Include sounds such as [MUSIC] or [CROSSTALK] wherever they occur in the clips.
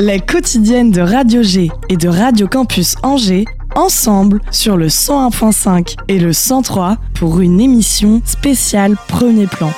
Les quotidiennes de Radio G et de Radio Campus Angers, ensemble sur le 101.5 et le 103 pour une émission spéciale Premier Plan.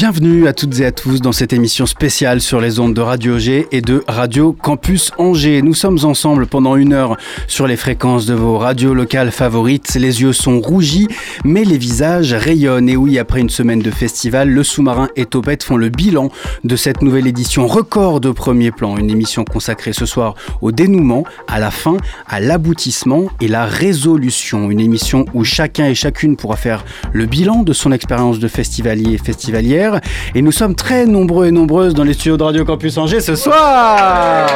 Bienvenue à toutes et à tous dans cette émission spéciale sur les ondes de Radio G et de Radio Campus Angers. Nous sommes ensemble pendant une heure sur les fréquences de vos radios locales favorites. Les yeux sont rougis, mais les visages rayonnent. Et oui, après une semaine de festival, le sous-marin et Topette font le bilan de cette nouvelle édition record de premier plan. Une émission consacrée ce soir au dénouement, à la fin, à l'aboutissement et la résolution. Une émission où chacun et chacune pourra faire le bilan de son expérience de festivalier et festivalière et nous sommes très nombreux et nombreuses dans les studios de Radio Campus Angers ce soir.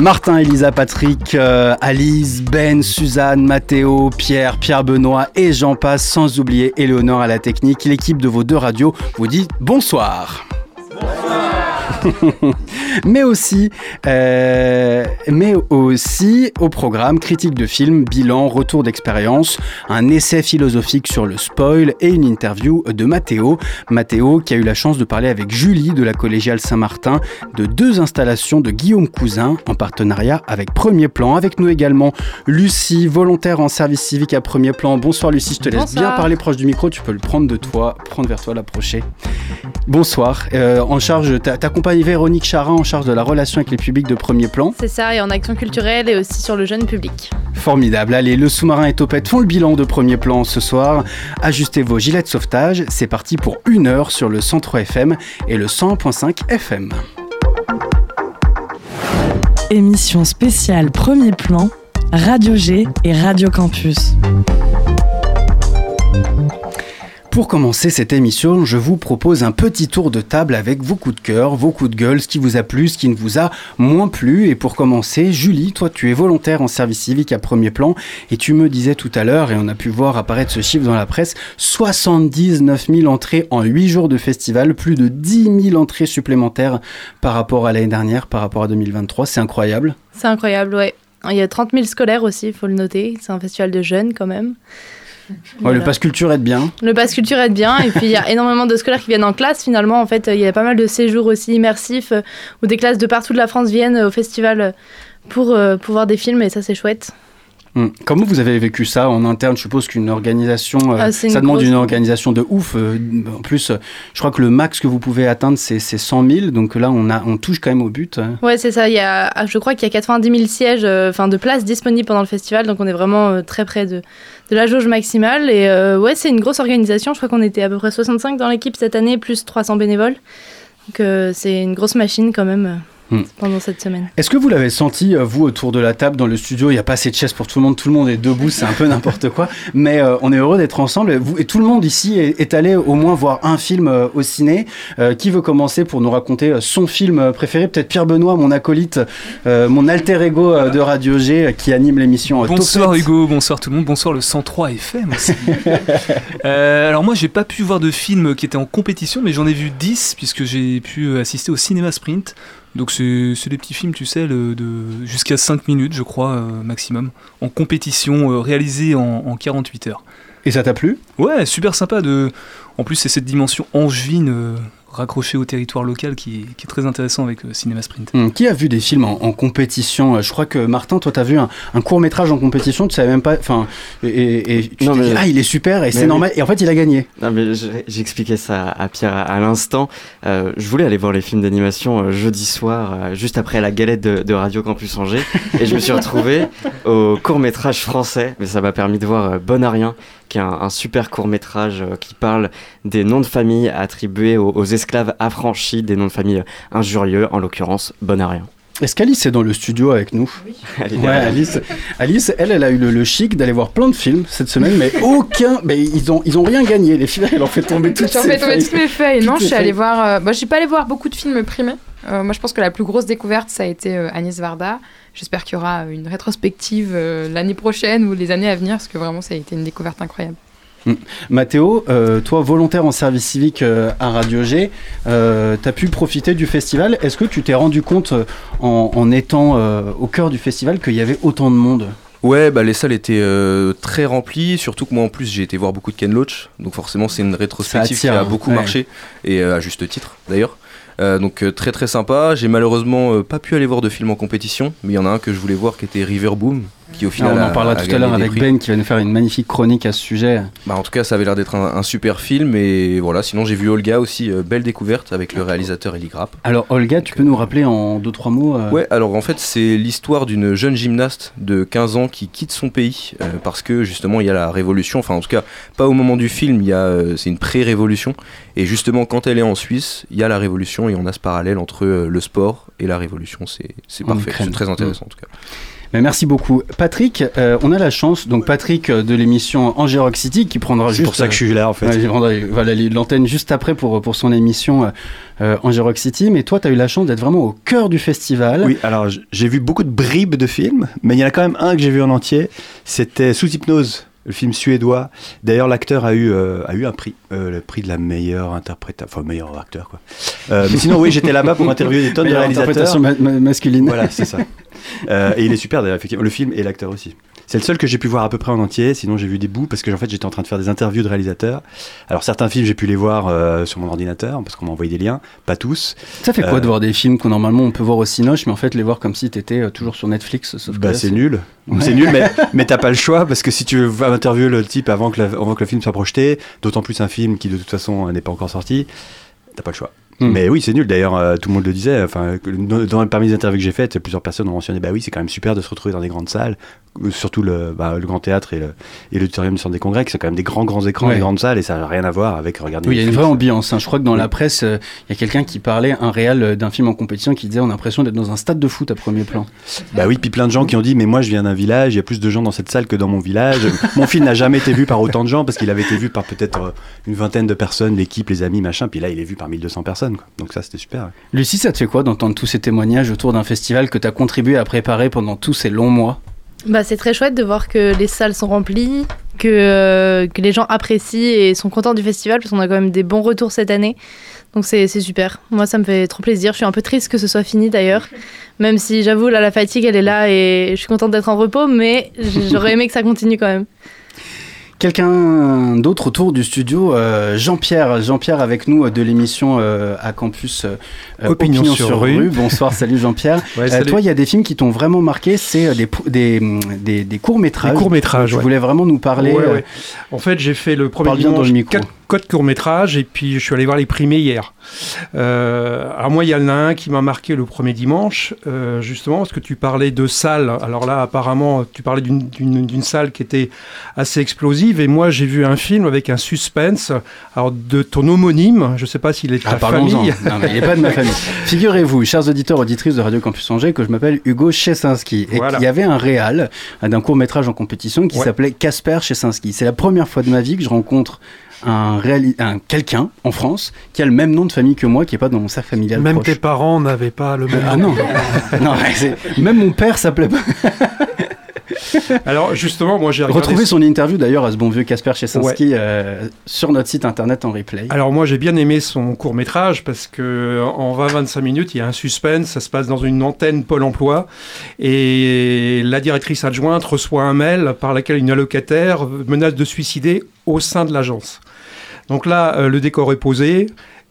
Martin, Elisa, Patrick, euh, Alice, Ben, Suzanne, Mathéo, Pierre, Pierre Benoît et j'en passe, sans oublier Éléonore à la technique. L'équipe de vos deux radios vous dit bonsoir. [LAUGHS] mais aussi, euh, mais aussi au programme critique de film, bilan, retour d'expérience, un essai philosophique sur le spoil et une interview de Mathéo. Mathéo qui a eu la chance de parler avec Julie de la collégiale Saint-Martin de deux installations de Guillaume Cousin en partenariat avec Premier Plan. Avec nous également Lucie, volontaire en service civique à Premier Plan. Bonsoir Lucie, je te laisse bien parler proche du micro, tu peux le prendre de toi, prendre vers toi, l'approcher. Bonsoir, euh, en charge, t'accompagnes Véronique Charin en charge de la relation avec les publics de premier plan. C'est ça, et en action culturelle et aussi sur le jeune public. Formidable. Allez, le sous-marin et Topette font le bilan de premier plan ce soir. Ajustez vos gilets de sauvetage. C'est parti pour une heure sur le 103 FM et le 100.5 FM. Émission spéciale premier plan, Radio G et Radio Campus. Pour commencer cette émission, je vous propose un petit tour de table avec vos coups de cœur, vos coups de gueule, ce qui vous a plu, ce qui ne vous a moins plu. Et pour commencer, Julie, toi tu es volontaire en service civique à premier plan et tu me disais tout à l'heure, et on a pu voir apparaître ce chiffre dans la presse, 79 000 entrées en 8 jours de festival, plus de 10 000 entrées supplémentaires par rapport à l'année dernière, par rapport à 2023. C'est incroyable. C'est incroyable, ouais. Il y a 30 000 scolaires aussi, il faut le noter. C'est un festival de jeunes quand même. Le passe culture aide bien. Le passe culture aide bien. Et puis, il y a [LAUGHS] énormément de scolaires qui viennent en classe. Finalement, en fait, il y a pas mal de séjours aussi immersifs euh, où des classes de partout de la France viennent au festival pour, euh, pour voir des films. Et ça, c'est chouette. Hmm. Comment vous avez vécu ça en interne? Je suppose qu'une organisation, euh, ah, ça demande une organisation de ouf. Euh, en plus, je crois que le max que vous pouvez atteindre, c'est 100 000. Donc là, on, a, on touche quand même au but. Hein. Ouais, c'est ça. Il y a, ah, je crois qu'il y a 90 000 sièges, euh, enfin de places disponibles pendant le festival. Donc on est vraiment très près de, de la jauge maximale. Et ouais, c'est une grosse organisation. Je crois qu'on était à peu près 65 dans l'équipe cette année, plus 300 bénévoles. Donc c'est une grosse machine quand même. Hmm. pendant cette semaine. Est-ce que vous l'avez senti, euh, vous, autour de la table, dans le studio? Il n'y a pas assez de chaises pour tout le monde, tout le monde est debout, c'est un peu n'importe quoi. Mais euh, on est heureux d'être ensemble. Et, vous, et tout le monde ici est, allé au moins voir un film euh, au ciné. qui veut commencer pour nous raconter son film préféré? Peut-être Pierre Benoît, mon acolyte, mon alter ego de Radio G qui anime l'émission. bonsoir Hugo, bonsoir tout le monde, bonsoir le 103 FM aussi. [LAUGHS] alors moi, j'ai pas pu voir de film qui était en compétition, mais j'en ai vu 10 puisque j'ai pu assister au cinéma sprint. Donc c'est des petits films, tu sais, de jusqu'à 5 minutes, je crois, euh, maximum, en compétition, euh, réalisés en, en, 48 heures. Et ça t'a plu? Ouais, super sympa. De... En plus, c'est cette dimension angevine euh, raccroché au territoire local qui est, qui est très intéressant avec euh, Cinéma Sprint. Hum, qui a vu des films en, compétition? Je crois que Martin, toi, tu as vu un, court métrage en compétition, tu savais même pas. Enfin, et, et, tu non, mais, dit, ah, il est super et c'est normal. Et en fait, il a gagné. Non, mais j'expliquais ça à Pierre à, l'instant. Euh, je voulais aller voir les films d'animation euh, jeudi soir, juste après la galette de, de, Radio Campus Angers, et je me suis [LAUGHS] retrouvé au court métrage français. Mais ça m'a permis de voir Bonarien, qui est un, super court métrage euh, qui parle des noms de famille attribués aux, esclaves affranchis, des noms de famille injurieux, en l'occurrence Bonarien. Est-ce qu'Alice est dans le studio avec nous? Oui. Ouais, Alice, Alice, elle, elle a eu le, chic d'aller voir plein de films cette semaine, mais aucun, mais ils ont, ils ont rien gagné. Les filles, elles ont fait tomber toutes, fait tomber toutes mes feuilles. non, je suis allée voir. Euh, bah, j'ai pas allé voir beaucoup de films primés. Euh, moi, je pense que la plus grosse découverte, ça a été Agnès Varda. J'espère qu'il y aura une rétrospective euh, l'année prochaine ou les années à venir, parce que vraiment, ça a été une découverte incroyable. Mm. Mathéo, euh, toi volontaire en service civique euh, à Radio G, tu as pu profiter du festival. Est-ce que tu t'es rendu compte en, étant au cœur du festival qu'il y avait autant de monde? Ouais, bah, les salles étaient très remplies, surtout que moi en plus j'ai été voir beaucoup de Ken Loach, donc forcément c'est une rétrospective qui a hein. beaucoup marché, et à juste titre d'ailleurs. Donc très très sympa. J'ai malheureusement pas pu aller voir de film en compétition, mais il y en a un que je voulais voir qui était River Boom, qui au final. on en parlera tout à l'heure avec Ben qui va nous faire une magnifique chronique à ce sujet. Bah, en tout cas, ça avait l'air d'être un, super film et voilà. Sinon, j'ai vu Olga aussi, euh, belle découverte avec le réalisateur Eli Grapp. Alors Olga, tu peux nous rappeler en deux trois mots euh Ouais, alors en fait, c'est l'histoire d'une jeune gymnaste de 15 ans qui quitte son pays euh, parce que justement il y a la révolution. Enfin, en tout cas, pas au moment du film. Il y a, c'est une pré-révolution et justement quand elle est en Suisse, il y a la révolution et on a ce parallèle entre le sport et la révolution. C'est, c'est parfait. C'est très intéressant en tout cas merci beaucoup. Patrick, euh, on a la chance, donc Patrick euh, de l'émission Angers City qui prendra juste. C'est pour ça que je suis là en fait. voilà, l'antenne juste après pour, pour son émission euh, Angers City. Mais toi, tu as eu la chance d'être vraiment au cœur du festival. Oui, alors j'ai vu beaucoup de bribes de films, mais il y en a quand même un que j'ai vu en entier. C'était Sous hypnose le film suédois. D'ailleurs, l'acteur a eu a eu un prix, le prix de la meilleure interprétation, enfin meilleur acteur quoi. mais sinon, oui, j'étais là-bas pour interviewer des tonnes de réalisateurs. masculine. Voilà, c'est ça. Euh, et il est super d'ailleurs, effectivement. Le film et l'acteur aussi. C'est le seul que j'ai pu voir à peu près en entier, sinon j'ai vu des bouts parce que en fait j'étais en train de faire des interviews de réalisateurs. Alors certains films j'ai pu les voir euh, sur mon ordinateur parce qu'on m'a envoyé des liens, pas tous. Ça fait quoi de euh, voir des films qu'on normalement on peut voir au Cinoche mais en fait les voir comme si t'étais toujours sur Netflix sauf bah, c'est nul. C'est nul mais, [LAUGHS] mais t'as pas le choix parce que si tu veux interviewer le type avant que, avant que le film soit projeté, d'autant plus un film qui de toute façon n'est pas encore sorti, t'as pas le choix. Hmm. Mais oui, c'est nul. D'ailleurs, euh, tout le monde le disait. Enfin, dans, parmi les interviews que j'ai faites, plusieurs personnes ont mentionné bah oui, c'est quand même super de se retrouver dans des grandes salles, euh, surtout le, bah, le Grand Théâtre et l'auditorium du Centre des Congrès, qui sont quand même des grands, grands écrans et grandes salles, et ça n'a rien à voir avec regarder. Oui, il y a une vraie ambiance. Hein. Je crois que dans la presse, euh, il y a quelqu'un qui parlait, un réel d'un film en compétition, qui disait on a l'impression d'être dans un stade de foot à premier plan. Bah oui, puis plein de gens qui ont dit mais moi je viens d'un village, il y a plus de gens dans cette salle que dans mon village. [LAUGHS] mon film n'a jamais été vu par autant de gens parce qu'il avait été vu par peut-être une vingtaine de personnes, l'équipe, les amis, machin. Puis là, il est vu par 1200 personnes. Donc ça, c'était super. Lucie, ça te fait quoi d'entendre tous ces témoignages autour d'un festival que tu as contribué à préparer pendant tous ces longs mois? Bah, c'est très chouette de voir que les salles sont remplies, que, euh, que les gens apprécient et sont contents du festival, parce qu'on a quand même des bons retours cette année. Donc c'est super. Moi, ça me fait trop plaisir. Je suis un peu triste que ce soit fini d'ailleurs. Même si j'avoue, là, la fatigue, elle est là et je suis contente d'être en repos, mais j'aurais aimé que ça continue quand même. Quelqu'un d'autre autour du studio, euh, Jean-Pierre. Jean-Pierre avec nous de l'émission euh, à Campus euh, Opinion, sur, rue. Bonsoir, [LAUGHS] salut Jean-Pierre. toi, il y a des films qui t'ont vraiment marqué, c'est des, des, des, courts-métrages. Des courts-métrages, Je voulais vraiment nous parler. En fait, j'ai fait le premier dimanche, quatre code court-métrage et puis je suis allé voir les primés hier. Euh, alors moi, il y en a un qui m'a marqué le premier dimanche, euh, justement, parce que tu parlais de salle. Alors là, apparemment, tu parlais d'une salle qui était assez explosive et moi, j'ai vu un film avec un suspense alors, de ton homonyme. Je ne sais pas s'il est de ta ah, famille. Non, mais il n'est pas de ma [LAUGHS] famille. Figurez-vous, chers auditeurs, auditrices de Radio Campus Angers, que je m'appelle Hugo Chesinski et qu'il y avait un réal d'un court-métrage en compétition qui s'appelait Casper Chesinski. C'est la première fois de ma vie que je rencontre un, un quelqu'un en France qui a le même nom de famille que moi, qui n'est pas dans mon cercle familial. Même tes parents n'avaient pas le même ah, nom. Ah non, [LAUGHS] non même mon père s'appelait pas. [LAUGHS] Alors justement, moi j'ai retrouvé son interview d'ailleurs à ce bon vieux Casper Chesinski euh, sur notre site internet en replay. Alors moi j'ai bien aimé son court métrage parce que en 20-25 minutes il y a un suspense, ça se passe dans une antenne Pôle Emploi et la directrice adjointe reçoit un mail par lequel une allocataire menace de suicider au sein de l'agence. Donc là, euh, le décor est posé.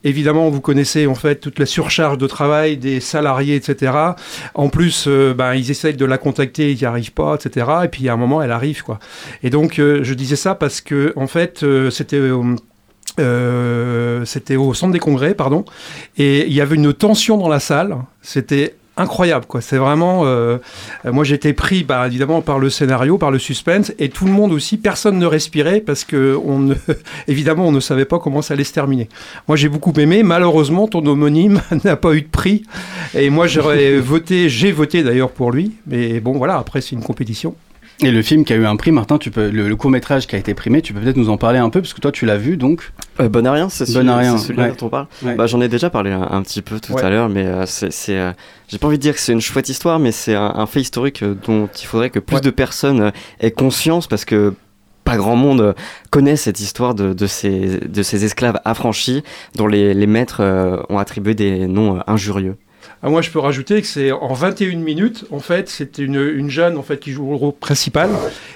Évidemment, vous connaissez en fait toute la surcharge de travail des salariés, etc. En plus, euh, ben, ils essayent de la contacter, ils n'y arrivent pas, etc. Et puis, à un moment, elle arrive, quoi. Et donc, euh, je disais ça parce que, en fait, c'était c'était au centre des congrès, pardon, et il y avait une tension dans la salle. C'était incroyable quoi. C'est vraiment euh, moi j'étais pris bah, évidemment par le scénario par le suspense et tout le monde aussi personne ne respirait parce que on ne, [LAUGHS] évidemment on ne savait pas comment ça allait se terminer. Moi j'ai beaucoup aimé. Malheureusement ton homonyme [LAUGHS] n'a pas eu de prix et moi j'aurais [LAUGHS] voté j'ai voté d'ailleurs pour lui mais bon voilà après c'est une compétition et le film qui a eu un prix, Martin, tu peux, le, court métrage qui a été primé, tu peux peut-être nous en parler un peu, parce que toi tu l'as vu donc. Euh, bon à rien, c'est celui, celui dont on parle. Bah, J'en ai déjà parlé un, petit peu tout à l'heure, mais euh, c'est, euh, j'ai pas envie de dire que c'est une chouette histoire, mais c'est un, fait historique euh, dont il faudrait que plus de personnes aient conscience, parce que pas grand monde connaît cette histoire de, de, ces, de ces esclaves affranchis dont les, les maîtres ont attribué des noms injurieux. Ah, moi, je peux rajouter que c'est en 21 minutes, en fait, c'est une, une, jeune en fait, qui joue le rôle principal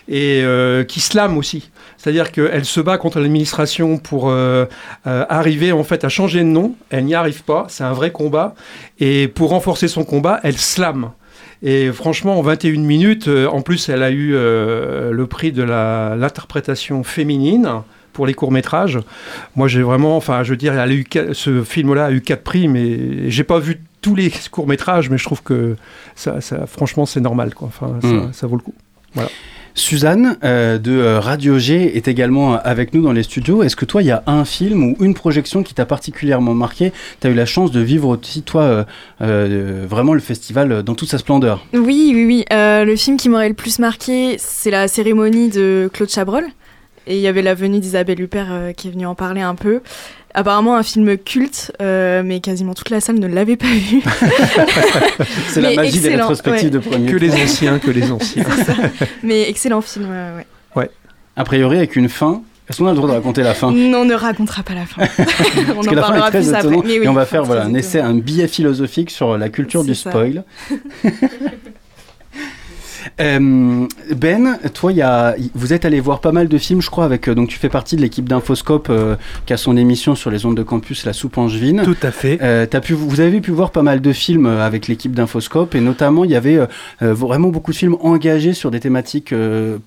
et euh, qui slame aussi. C'est-à-dire qu'elle se bat contre l'administration pour euh, euh, arriver en fait à changer de nom. Elle n'y arrive pas. C'est un vrai combat. Et pour renforcer son combat, elle slame. Et franchement, en 21 minutes, en plus, elle a eu le prix de l'interprétation féminine pour les courts-métrages. Moi, j'ai vraiment, enfin, je veux dire, elle a eu, ce film-là a eu quatre prix, mais j'ai pas vu tous les courts-métrages, mais je trouve que ça, ça franchement, c'est normal, quoi. Enfin, ça, Mm. ça vaut le coup. Voilà. Suzanne euh, de euh, Radio G est également avec nous dans les studios. Est-ce que toi, il y a un film ou une projection qui t'a particulièrement marqué? Tu as eu la chance de vivre aussi, toi, euh, euh, vraiment le festival dans toute sa splendeur. Oui, oui, oui. Euh, le film qui m'aurait le plus marqué, c'est la cérémonie de Claude Chabrol. Et il y avait la venue d'Isabelle Huppert euh, qui est venue en parler un peu. Apparemment un film culte, euh, mais quasiment toute la salle ne l'avait pas vu. [LAUGHS] C'est la magie des rétrospectives ouais. de premier Que les anciens, que les [LAUGHS] anciens. mais excellent film, euh, ouais. A priori, avec une fin. Est-ce qu'on a le droit de raconter la fin? Non, on ne racontera pas la fin. [LAUGHS] on Parce en que la fin est parlera très plus après. étonnante. Mais oui, et on va faire voilà, un essai, étonnant. un billet philosophique sur la culture du spoil. Euh, ben, toi, y a, vous êtes allé voir pas mal de films, je crois, avec euh, donc tu fais partie de l'équipe d'Infoscope euh, qui a son émission sur les ondes de campus, La Soupe Angevine. Tout à fait. T'as pu, vous avez pu voir pas mal de films avec l'équipe d'Infoscope et notamment il y avait vraiment beaucoup de films engagés sur des thématiques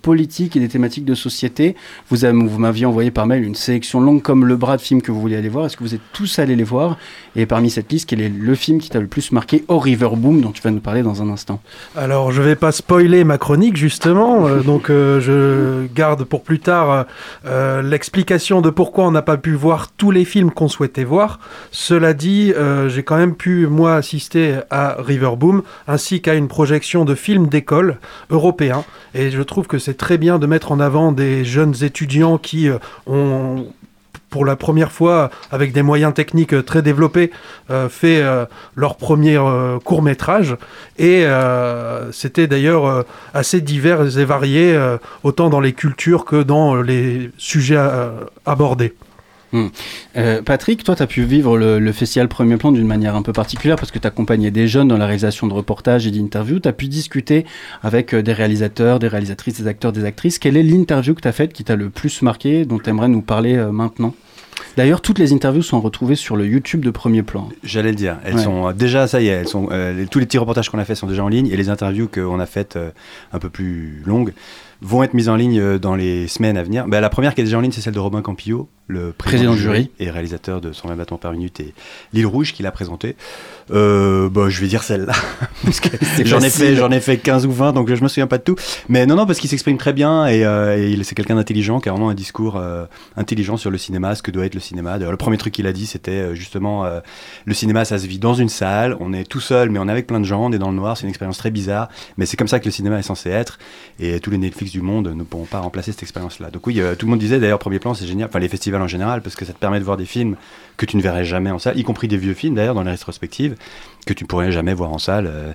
politiques et des thématiques de société. Vous, m'aviez envoyé par mail une sélection longue comme le bras de films que vous voulez aller voir. Est-ce que vous êtes tous allés les voir? Et parmi cette liste, quel est le film qui t'a le plus marqué? Au River Boom dont tu vas nous parler dans un instant Alors, je vais pas spoiler ma chronique, justement. euh, donc, euh, je garde pour plus tard euh, l'explication de pourquoi on n'a pas pu voir tous les films qu'on souhaitait voir. Cela dit, j'ai quand même pu, moi, assister à Riverboom, ainsi qu'à une projection de films d'école européens. Et je trouve que c'est très bien de mettre en avant des jeunes étudiants qui ont pour la première fois, avec des moyens techniques euh, très développés, euh, fait euh, leur premier euh, court métrage. Et euh, c'était d'ailleurs assez divers et varié, autant dans les cultures que dans les sujets euh, abordés. Euh, Patrick, toi, tu as pu vivre le, le festival Premier Plan d'une manière un peu particulière parce que tu accompagnais des jeunes dans la réalisation de reportages et d'interviews. Tu as pu discuter avec euh, des réalisateurs, des réalisatrices, des acteurs, des actrices. Quelle est l'interview que tu as faite qui t'a le plus marqué, dont tu aimerais nous parler euh, maintenant? D'ailleurs, toutes les interviews sont retrouvées sur le YouTube de Premier Plan. J'allais le dire. Elles Ouais. sont déjà, ça y est, elles sont, euh, les- tous les petits reportages qu'on a fait sont déjà en ligne et les interviews qu'on a faites un peu plus longues vont être mises en ligne dans les semaines à venir. Bah, la première qui est déjà en ligne, c'est celle de Robin Campillo, le président, Président du jury et réalisateur de 120 bâtons par minute et L'île rouge qu'il a présenté. Euh, bah, je vais dire celle-là [LAUGHS] parce que C'est j'en ai fait, j'en ai fait 15 ou 20, donc je me souviens pas de tout. Mais non, non, parce qu'il s'exprime très bien et, euh, et c'est quelqu'un d'intelligent qui a vraiment un discours euh, intelligent sur le cinéma, ce que doit être le cinéma. D'ailleurs, le premier truc qu'il a dit, c'était euh, justement le cinéma, ça se vit dans une salle, on est tout seul, mais on est avec plein de gens, on est dans le noir, c'est une expérience très bizarre, mais c'est comme ça que le cinéma est censé être, et tous les Netflix du monde ne pourront pas remplacer cette expérience-là. Donc oui, tout le monde disait d'ailleurs, premier plan, c'est génial, enfin les festivals en général, parce que ça te permet de voir des films que tu ne verrais jamais en salle, y compris des vieux films d'ailleurs dans les rétrospectives, que tu pourrais jamais voir en salle. euh.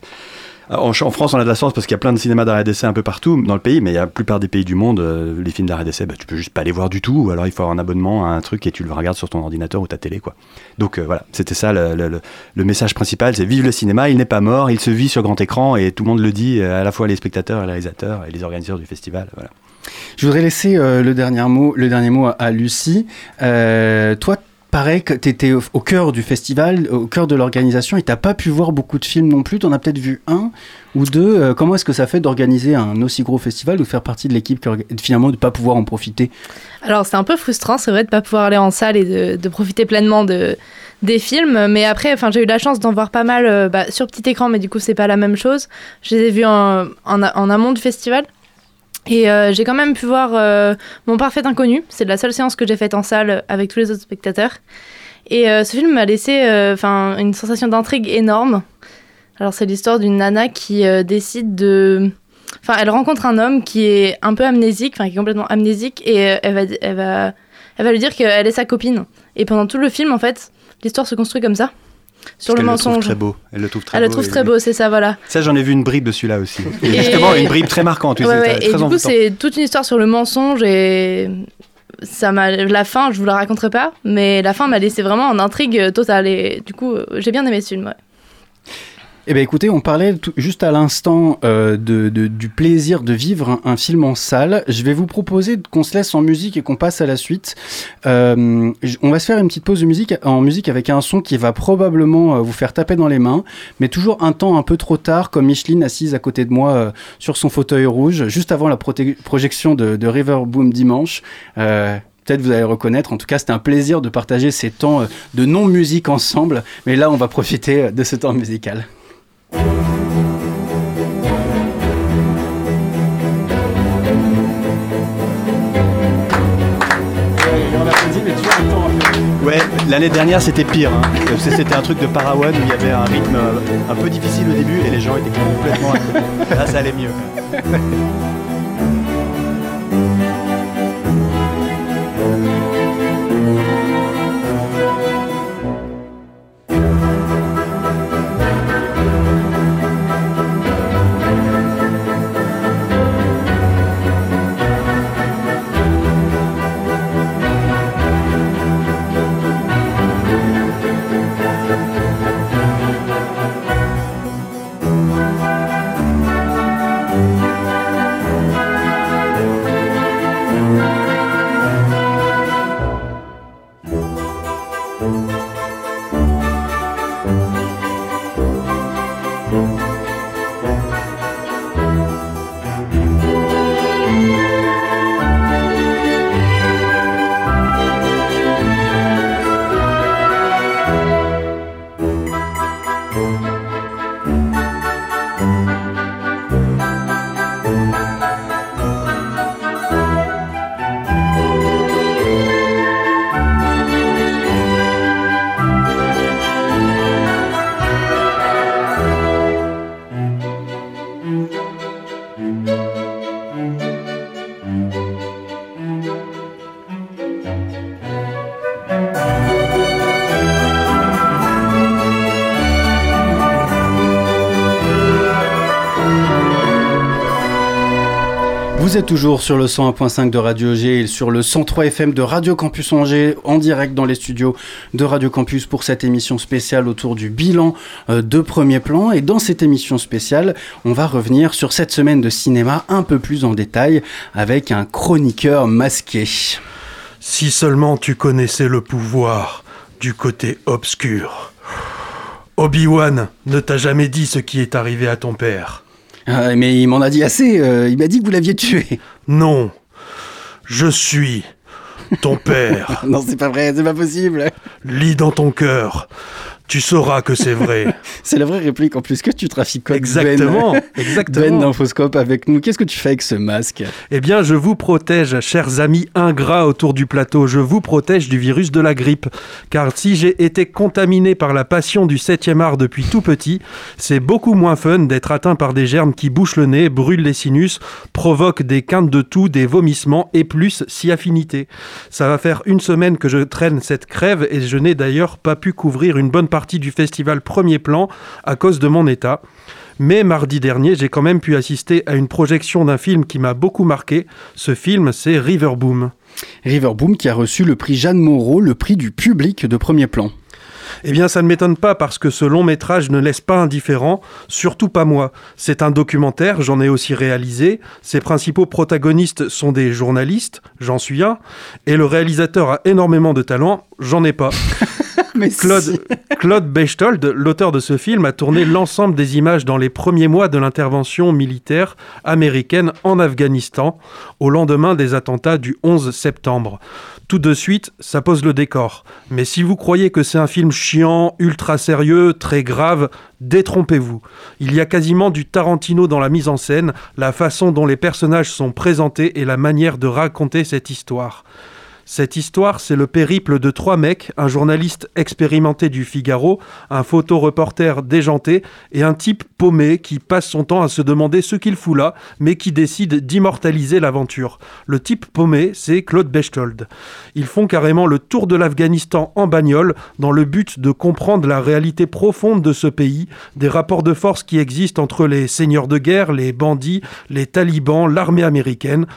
En, France, on a de la chance parce qu'il y a plein de cinémas d'arrêt d'essai un peu partout dans le pays, mais il y a la plupart des pays du monde, euh, les films d'arrêt d'essai, bah, tu peux juste pas les voir du tout, ou alors il faut avoir un abonnement à un truc et tu le regardes sur ton ordinateur ou ta télé, quoi. Donc euh, voilà, c'était ça le, message principal, c'est vive le cinéma, il n'est pas mort, il se vit sur grand écran et tout le monde le dit, à la fois les spectateurs, les réalisateurs et les organisateurs du festival. Voilà. Je voudrais laisser euh, le, dernier mot, le dernier mot à, Lucie. Euh, toi, pareil que tu étais au, cœur du festival, au cœur de l'organisation, et tu pas pu voir beaucoup de films non plus. Tu en as peut-être vu un ou deux. Euh, comment est-ce que ça fait d'organiser un aussi gros festival ou de faire partie de l'équipe de finalement de ne pas pouvoir en profiter? Alors c'est un peu frustrant, c'est vrai de pas pouvoir aller en salle et de, profiter pleinement de des films, mais après, enfin j'ai eu la chance d'en voir pas mal bah, sur petit écran, mais du coup c'est pas la même chose. Je les ai vus en amont du festival. Et euh, j'ai quand même pu voir euh, Mon Parfait Inconnu. C'est la seule séance que j'ai faite en salle avec tous les autres spectateurs. Et euh, ce film m'a laissé euh, enfin une sensation d'intrigue énorme. Alors c'est l'histoire d'une nana qui euh, décide de... Enfin, elle rencontre un homme qui est un peu amnésique, enfin qui est complètement amnésique, et euh, elle va, elle va, elle va lui dire qu'elle est sa copine. Et pendant tout le film, en fait, l'histoire se construit comme ça, sur Parce le le trouve mensonge. très beau. Elle le trouve très Elle le beau. trouve et- très beau, c'est ça, voilà. Ça, j'en ai vu une bribe de celui-là aussi. Et justement, une bribe très marquante. Ouais, ouais, très Et du coup, c'est toute une histoire sur le mensonge et ça m'a la fin, je vous la raconterai pas, mais la fin m'a laissé vraiment en intrigue totale et du coup, euh, j'ai bien aimé ce film. ouais. Eh bien écoutez, on parlait juste à l'instant euh, de, du plaisir de vivre un, film en salle. Je vais vous proposer qu'on se laisse en musique et qu'on passe à la suite. Euh, on va se faire une petite pause de musique, en musique avec un son qui va probablement euh, vous faire taper dans les mains, mais toujours un temps un peu trop tard, comme Micheline assise à côté de moi sur son fauteuil rouge, juste avant la projection de, de, River Boom dimanche peut-être vous allez reconnaître. En tout cas, c'était un plaisir de partager ces temps de non-musique ensemble. Mais là, on va profiter de ce temps musical. Ouais, l'année dernière c'était pire. Hein. C'était un truc de Parawan où il y avait un rythme euh, un peu difficile au début et les gens étaient complètement Là [LAUGHS] ça allait mieux. Toujours sur le 101.5 de Radio G et sur le 103 FM de Radio Campus Angers en direct dans les studios de Radio Campus pour cette émission spéciale autour du bilan euh, de premier plan. Et dans cette émission spéciale, on va revenir sur cette semaine de cinéma un peu plus en détail avec un chroniqueur masqué. Si seulement tu connaissais le pouvoir du côté obscur. Obi-Wan ne t'a jamais dit ce qui est arrivé à ton père. Ah, mais il m'en a dit assez. Euh, il m'a dit que vous l'aviez tué. Non. Je suis ton père. [LAUGHS] non, c'est pas vrai, c'est pas possible. Lis dans ton cœur tu sauras que c'est vrai. [LAUGHS] c'est la vraie réplique en plus que tu trafiques Exactement, ben, [LAUGHS] exactement. Ben d'Infoscope avec nous. Qu'est-ce que tu fais avec ce masque? Eh bien, je vous protège, chers amis ingrats autour du plateau. Je vous protège du virus de la grippe. Car si j'ai été contaminé par la passion du 7e art depuis tout petit, c'est beaucoup moins fun d'être atteint par des germes qui bouchent le nez, brûlent les sinus, provoquent des quintes de toux, des vomissements et plus si affinité. Ça va faire une semaine que je traîne cette crève et je n'ai d'ailleurs pas pu couvrir une bonne partie du festival Premier Plan à cause de mon état. Mais mardi dernier, j'ai quand même pu assister à une projection d'un film qui m'a beaucoup marqué. Ce film, c'est Riverboom. Riverboom qui a reçu le prix Jeanne Moreau, le prix du public de Premier Plan. Eh bien, ça ne m'étonne pas parce que ce long métrage ne laisse pas indifférent, surtout pas moi. C'est un documentaire, j'en ai aussi réalisé. Ses principaux protagonistes sont des journalistes, j'en suis un, et le réalisateur a énormément de talent, j'en ai pas. [LAUGHS] [LAUGHS] Claude, [LAUGHS] Claude Bechtold, l'auteur de ce film, a tourné l'ensemble des images dans les premiers mois de l'intervention militaire américaine en Afghanistan, au lendemain des attentats du 11 septembre. Tout de suite, ça pose le décor. Mais si vous croyez que c'est un film chiant, ultra sérieux, très grave, détrompez-vous. Il y a quasiment du Tarantino dans la mise en scène, la façon dont les personnages sont présentés et la manière de raconter cette histoire. Cette histoire, c'est le périple de trois mecs, un journaliste expérimenté du Figaro, un photoreporter déjanté et un type paumé qui passe son temps à se demander ce qu'il fout là, mais qui décide d'immortaliser l'aventure. Le type paumé, c'est Claude Bechtold. Ils font carrément le tour de l'Afghanistan en bagnole dans le but de comprendre la réalité profonde de ce pays, des rapports de force qui existent entre les seigneurs de guerre, les bandits, les talibans, l'armée américaine.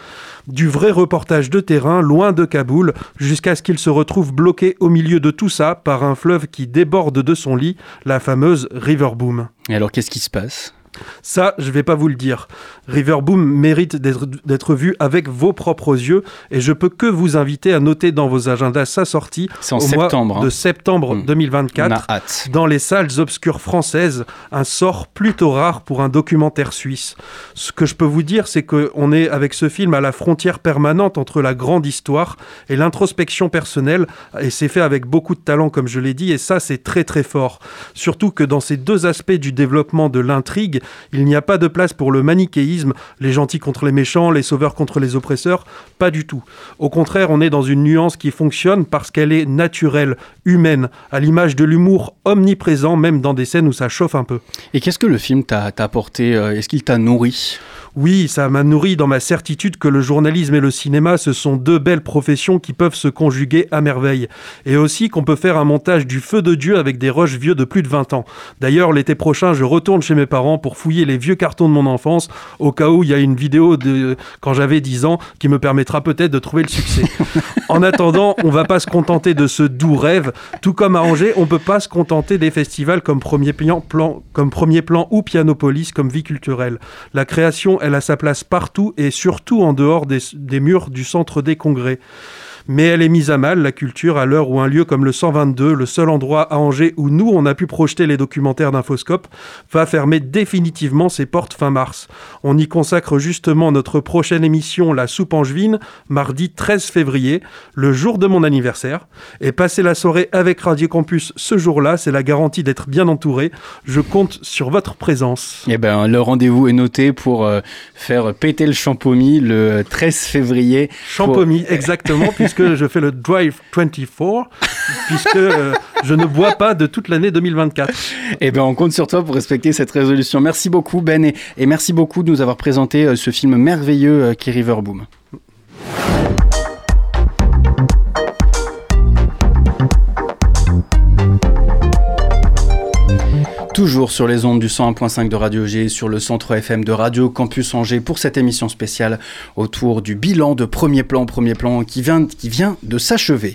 Du vrai reportage de terrain, loin de Kaboul jusqu'à ce qu'il se retrouve bloqué au milieu de tout ça par un fleuve qui déborde de son lit, la fameuse River Boom. Et alors qu'est-ce qui se passe? Ça, je vais pas vous le dire. Riverboom mérite d'être vu avec vos propres yeux et je peux que vous inviter à noter dans vos agendas sa sortie au septembre, mois de septembre 2024 mmh. dans les salles obscures françaises, un sort plutôt rare pour un documentaire suisse. Ce que je peux vous dire, c'est qu'on est avec ce film à la frontière permanente entre la grande histoire et l'introspection personnelle et c'est fait avec beaucoup de talent comme je l'ai dit et ça c'est très très fort. Surtout que dans ces deux aspects du développement de l'intrigue, il n'y a pas de place pour le manichéisme, les gentils contre les méchants, les sauveurs contre les oppresseurs, pas du tout. Au contraire, on est dans une nuance qui fonctionne parce qu'elle est naturelle, humaine, à l'image de l'humour omniprésent, même dans des scènes où ça chauffe un peu. Et qu'est-ce que le film t'a apporté euh, Est-ce qu'il t'a nourri? Oui, ça m'a nourri dans ma certitude que le journalisme et le cinéma, ce sont deux belles professions qui peuvent se conjuguer à merveille. Et aussi qu'on peut faire un montage du feu de Dieu avec des roches vieux de plus de 20 ans. D'ailleurs, l'été prochain, je retourne chez mes parents pour fouiller les vieux cartons de mon enfance, au cas où il y a une vidéo de quand j'avais 10 ans qui me permettra peut-être de trouver le succès. [LAUGHS] en attendant, on va pas se contenter de ce doux rêve. Tout comme à Angers, on peut pas se contenter des festivals comme Premier Plan, plan comme Premier Plan ou Pianopolis comme vie culturelle. La création, elle a sa place partout et surtout en dehors des, des murs du centre des congrès mais elle est mise à mal, la culture, à l'heure où un lieu comme le 122, le seul endroit à Angers où nous, on a pu projeter les documentaires d'Infoscope, va fermer définitivement ses portes fin mars. On y consacre justement notre prochaine émission, La Soupe Angevine, mardi 13 février, le jour de mon anniversaire. Et passer la soirée avec Radio Campus ce jour-là, c'est la garantie d'être bien entouré. Je compte sur votre présence. Eh ben, le rendez-vous est noté pour euh, faire péter le champomis le 13 février. Champomis, exactement, [LAUGHS] puisque je fais le Drive 24, [LAUGHS] puisque euh, je ne bois pas de toute l'année 2024. Eh bien, on compte sur toi pour respecter cette résolution. Merci beaucoup, Ben, et, merci beaucoup de nous avoir présenté euh, ce film merveilleux euh, qui est Riverboom. Toujours sur les ondes du 101.5 de Radio G, sur le centre FM de Radio Campus Angers pour cette émission spéciale autour du bilan de Premier Plan, Premier Plan qui vient, qui vient de s'achever.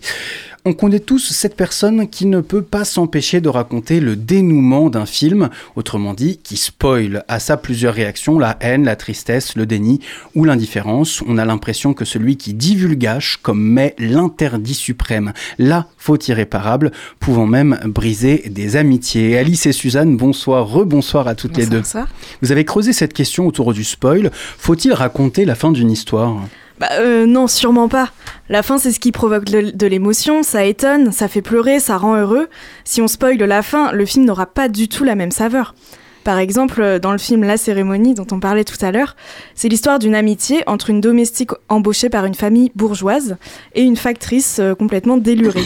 On connaît tous cette personne qui ne peut pas s'empêcher de raconter le dénouement d'un film, autrement dit, qui spoil à sa plusieurs réactions, la haine, la tristesse, le déni ou l'indifférence. On a l'impression que celui qui divulgage comme met l'interdit suprême, la faute irréparable, pouvant même briser des amitiés. Alice et Suzanne, bonsoir, rebonsoir à toutes les deux. Vous avez creusé cette question autour du spoil. Faut-il raconter la fin d'une histoire? Bah, euh, non, sûrement pas. La fin, c'est ce qui provoque de l'émotion, ça étonne, ça fait pleurer, ça rend heureux. Si on spoil la fin, le film n'aura pas du tout la même saveur. Par exemple, euh, dans le film La cérémonie dont on parlait tout à l'heure, c'est l'histoire d'une amitié entre une domestique embauchée par une famille bourgeoise et une factrice euh, complètement délurée.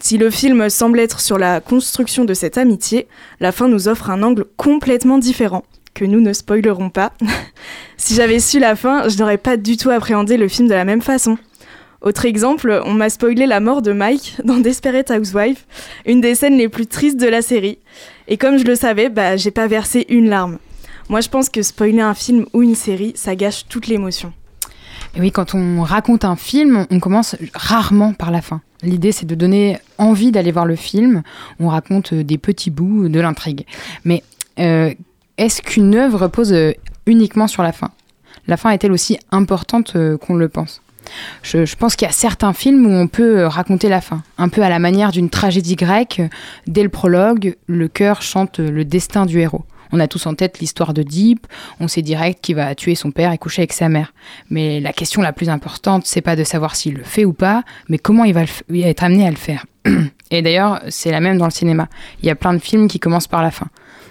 Si le film semble être sur la construction de cette amitié, la fin nous offre un angle complètement différent que nous ne spoilerons pas. [LAUGHS] si j'avais su la fin, je n'aurais pas du tout appréhendé le film de la même façon. Autre exemple, on m'a spoilé la mort de Mike [LAUGHS] dans Desperate Housewife, une des scènes les plus tristes de la série. Et comme je le savais, bah, j'ai pas versé une larme. Moi, je pense que spoiler un film ou une série, ça gâche toute l'émotion. Et oui, quand on raconte un film, on commence rarement par la fin. L'idée, c'est de donner envie d'aller voir le film. On raconte des petits bouts de l'intrigue. Mais euh, est-ce qu'une œuvre repose euh, uniquement sur la fin? La fin est-elle aussi importante euh, qu'on le pense? Je, pense qu'il y a certains films où on peut euh, raconter la fin, un peu à la manière d'une tragédie grecque. Dès le prologue, le cœur chante le destin du héros. On a tous en tête l'histoire de Deep, on sait direct qu'il va tuer son père et coucher avec sa mère. Mais la question la plus importante, c'est pas de savoir s'il le fait ou pas, mais comment il va, il va être amené à le faire. [CLEARS THROAT] Et d'ailleurs, c'est la même dans le cinéma. Il y a plein de films qui commencent par la fin.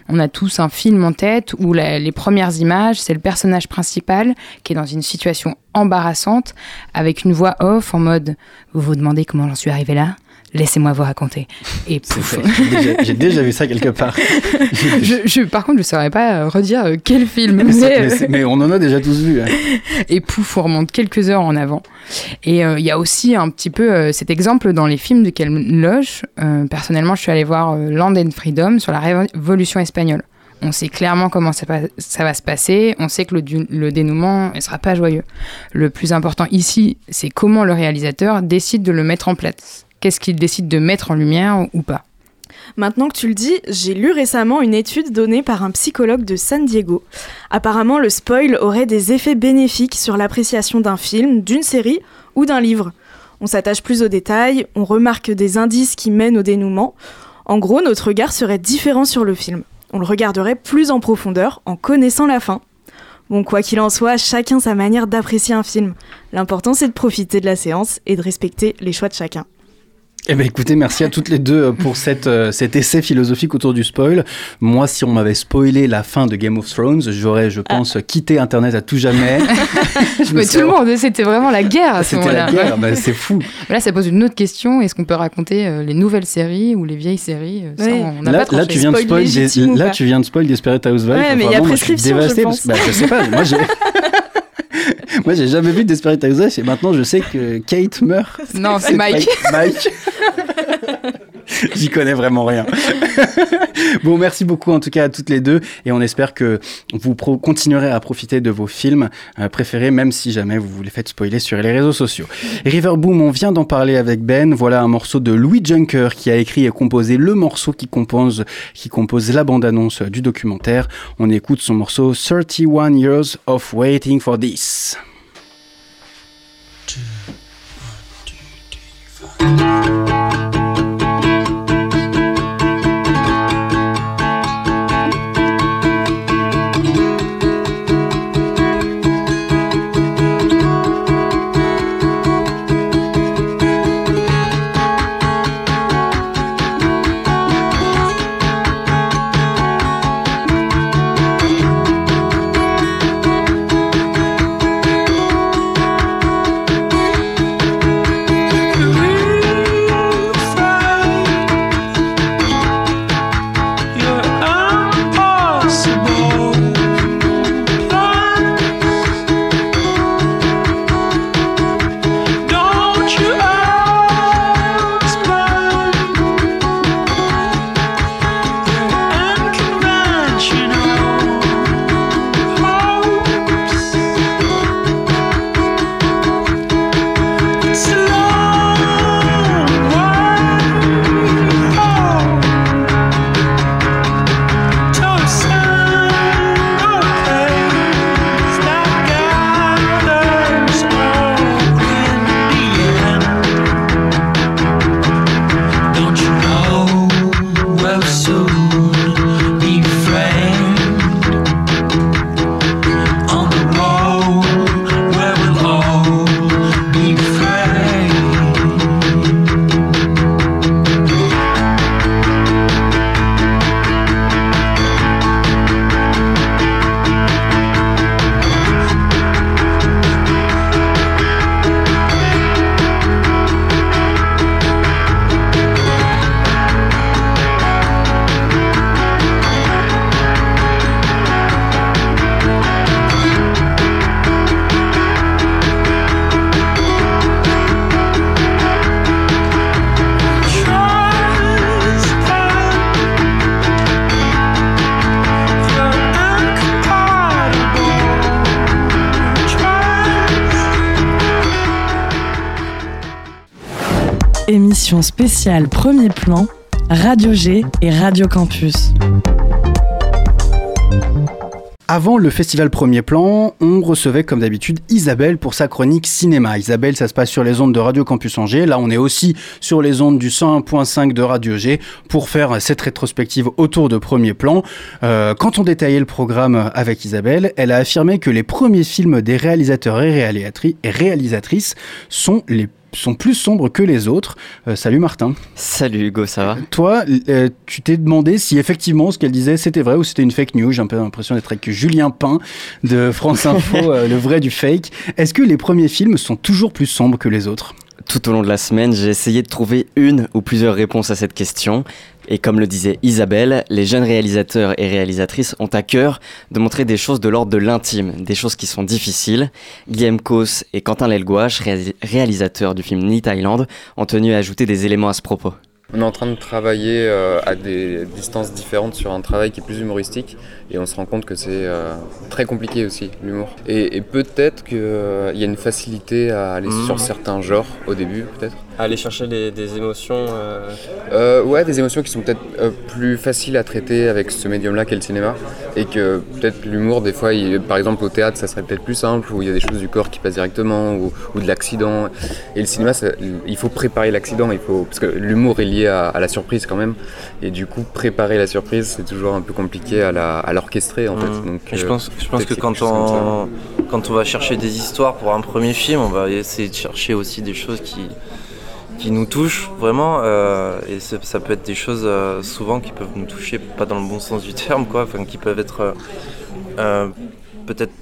On a tous un film en tête où les premières images, c'est le personnage principal qui est dans une situation embarrassante avec une voix off en mode Vous vous demandez comment j'en suis arrivé là? Laissez-moi vous raconter. Et pouf. J'ai déjà, vu ça quelque part. [LAUGHS] je, par contre, je ne saurais pas euh, redire euh, quel film. Mais, mais, on en a déjà tous vu. Hein. Et pouf, on remonte quelques heures en avant. Et euh, il y a aussi un petit peu cet exemple dans les films de Ken Loach. personnellement, je suis allée voir Land and Freedom sur la Révolution espagnole. On sait clairement comment ça, va se passer. On sait que le, le dénouement ne sera pas joyeux. Le plus important ici, c'est comment le réalisateur décide de le mettre en place. Qu'est-ce qu'il décide de mettre en lumière ou pas Maintenant que tu le dis, j'ai lu récemment une étude donnée par un psychologue de San Diego. Apparemment, le spoil aurait des effets bénéfiques sur l'appréciation d'un film, d'une série ou d'un livre. On s'attache plus aux détails, on remarque des indices qui mènent au dénouement. En gros, notre regard serait différent sur le film. On le regarderait plus en profondeur en connaissant la fin. Bon, quoi qu'il en soit, chacun sa manière d'apprécier un film. L'important, c'est de profiter de la séance et de respecter les choix de chacun. Eh bien écoutez, merci à toutes les deux euh, pour cette, euh, cet essai philosophique autour du spoil. Moi, si on m'avait spoilé la fin de Game of Thrones, j'aurais, je pense, ah. quitté Internet à tout jamais. [LAUGHS] Mais tout le monde, c'était vraiment la guerre à ce C'était la guerre, bah, c'est fou. là, ça pose une autre question. Est-ce qu'on peut raconter euh, les nouvelles séries ou les vieilles séries on là, là, tu viens de spoil, là, tu viens de spoil Desperate Housewives. Ouais, mais il y a prescription, je, pense. Bah, je sais pas, moi j'ai... [LAUGHS] Moi, j'ai jamais vu Desperate Housewives et maintenant je sais que Kate meurt. [LAUGHS] Non, c'est Mike. Mike. J'y connais vraiment rien. [LAUGHS] bon, merci beaucoup en tout cas à toutes les deux et on espère que vous continuerez à profiter de vos films euh, préférés, même si jamais vous vous les faites spoiler sur les réseaux sociaux. Riverboom, on vient d'en parler avec Ben. Voilà un morceau de Louis Junker qui a écrit et composé le morceau qui compose, qui compose la bande-annonce du documentaire. On écoute son morceau 31 Years of Waiting for This. thank you spéciale Premier Plan, Radio G et Radio Campus. Avant le festival Premier Plan, on recevait comme d'habitude Isabelle pour sa chronique cinéma. Isabelle, ça se passe sur les ondes de Radio Campus Angers. Là, on est aussi sur les ondes du 101.5 de Radio G pour faire cette rétrospective autour de Premier Plan. Euh, quand on détaillait le programme avec Isabelle, elle a affirmé que les premiers films des réalisateurs et réalisatrices sont les sont plus sombres que les autres. Euh, salut Martin. Salut Hugo, ça va? Toi, euh, tu t'es demandé si effectivement ce qu'elle disait c'était vrai ou c'était une fake news. J'ai un peu l'impression d'être avec Julien Pain de France Info, [LAUGHS] euh, le vrai du fake. Est-ce que les premiers films sont toujours plus sombres que les autres? Tout au long de la semaine, j'ai essayé de trouver une ou plusieurs réponses à cette question. Et comme le disait Isabelle, les jeunes réalisateurs et réalisatrices ont à cœur de montrer des choses de l'ordre de l'intime, des choses qui sont difficiles. Guillaume Kos et Quentin Lelgouache, réalisateurs du film Ni Thaïlande, ont tenu à ajouter des éléments à ce propos. On est en train de travailler euh, à des distances différentes sur un travail qui est plus humoristique et on se rend compte que c'est euh, très compliqué aussi l'humour. Et, peut-être qu'il y a une facilité à aller sur Mhm. certains genres au début peut-être? Aller chercher des, des émotions. euh, Euh, ouais, des émotions qui sont peut-être euh, plus faciles à traiter avec ce médium-là qu'est le cinéma. Et que peut-être l'humour, des fois, il- par exemple au théâtre, ça serait peut-être plus simple, où il y a des choses du corps qui passent directement, ou, ou de l'accident. Et le cinéma, ça- il faut préparer l'accident, il faut parce que l'humour est lié à, à la surprise quand même. Et du coup, préparer la surprise, c'est toujours un peu compliqué à l'orchestrer en fait. Mhm. Donc, Et je pense, je pense que quand on, quand on va chercher des histoires pour un premier film, on va essayer de chercher aussi des choses qui, qui nous touchent vraiment. euh, et ça, peut être des choses euh, souvent qui peuvent nous toucher, pas dans le bon sens du terme, quoi, enfin, qui peuvent être euh, peut-être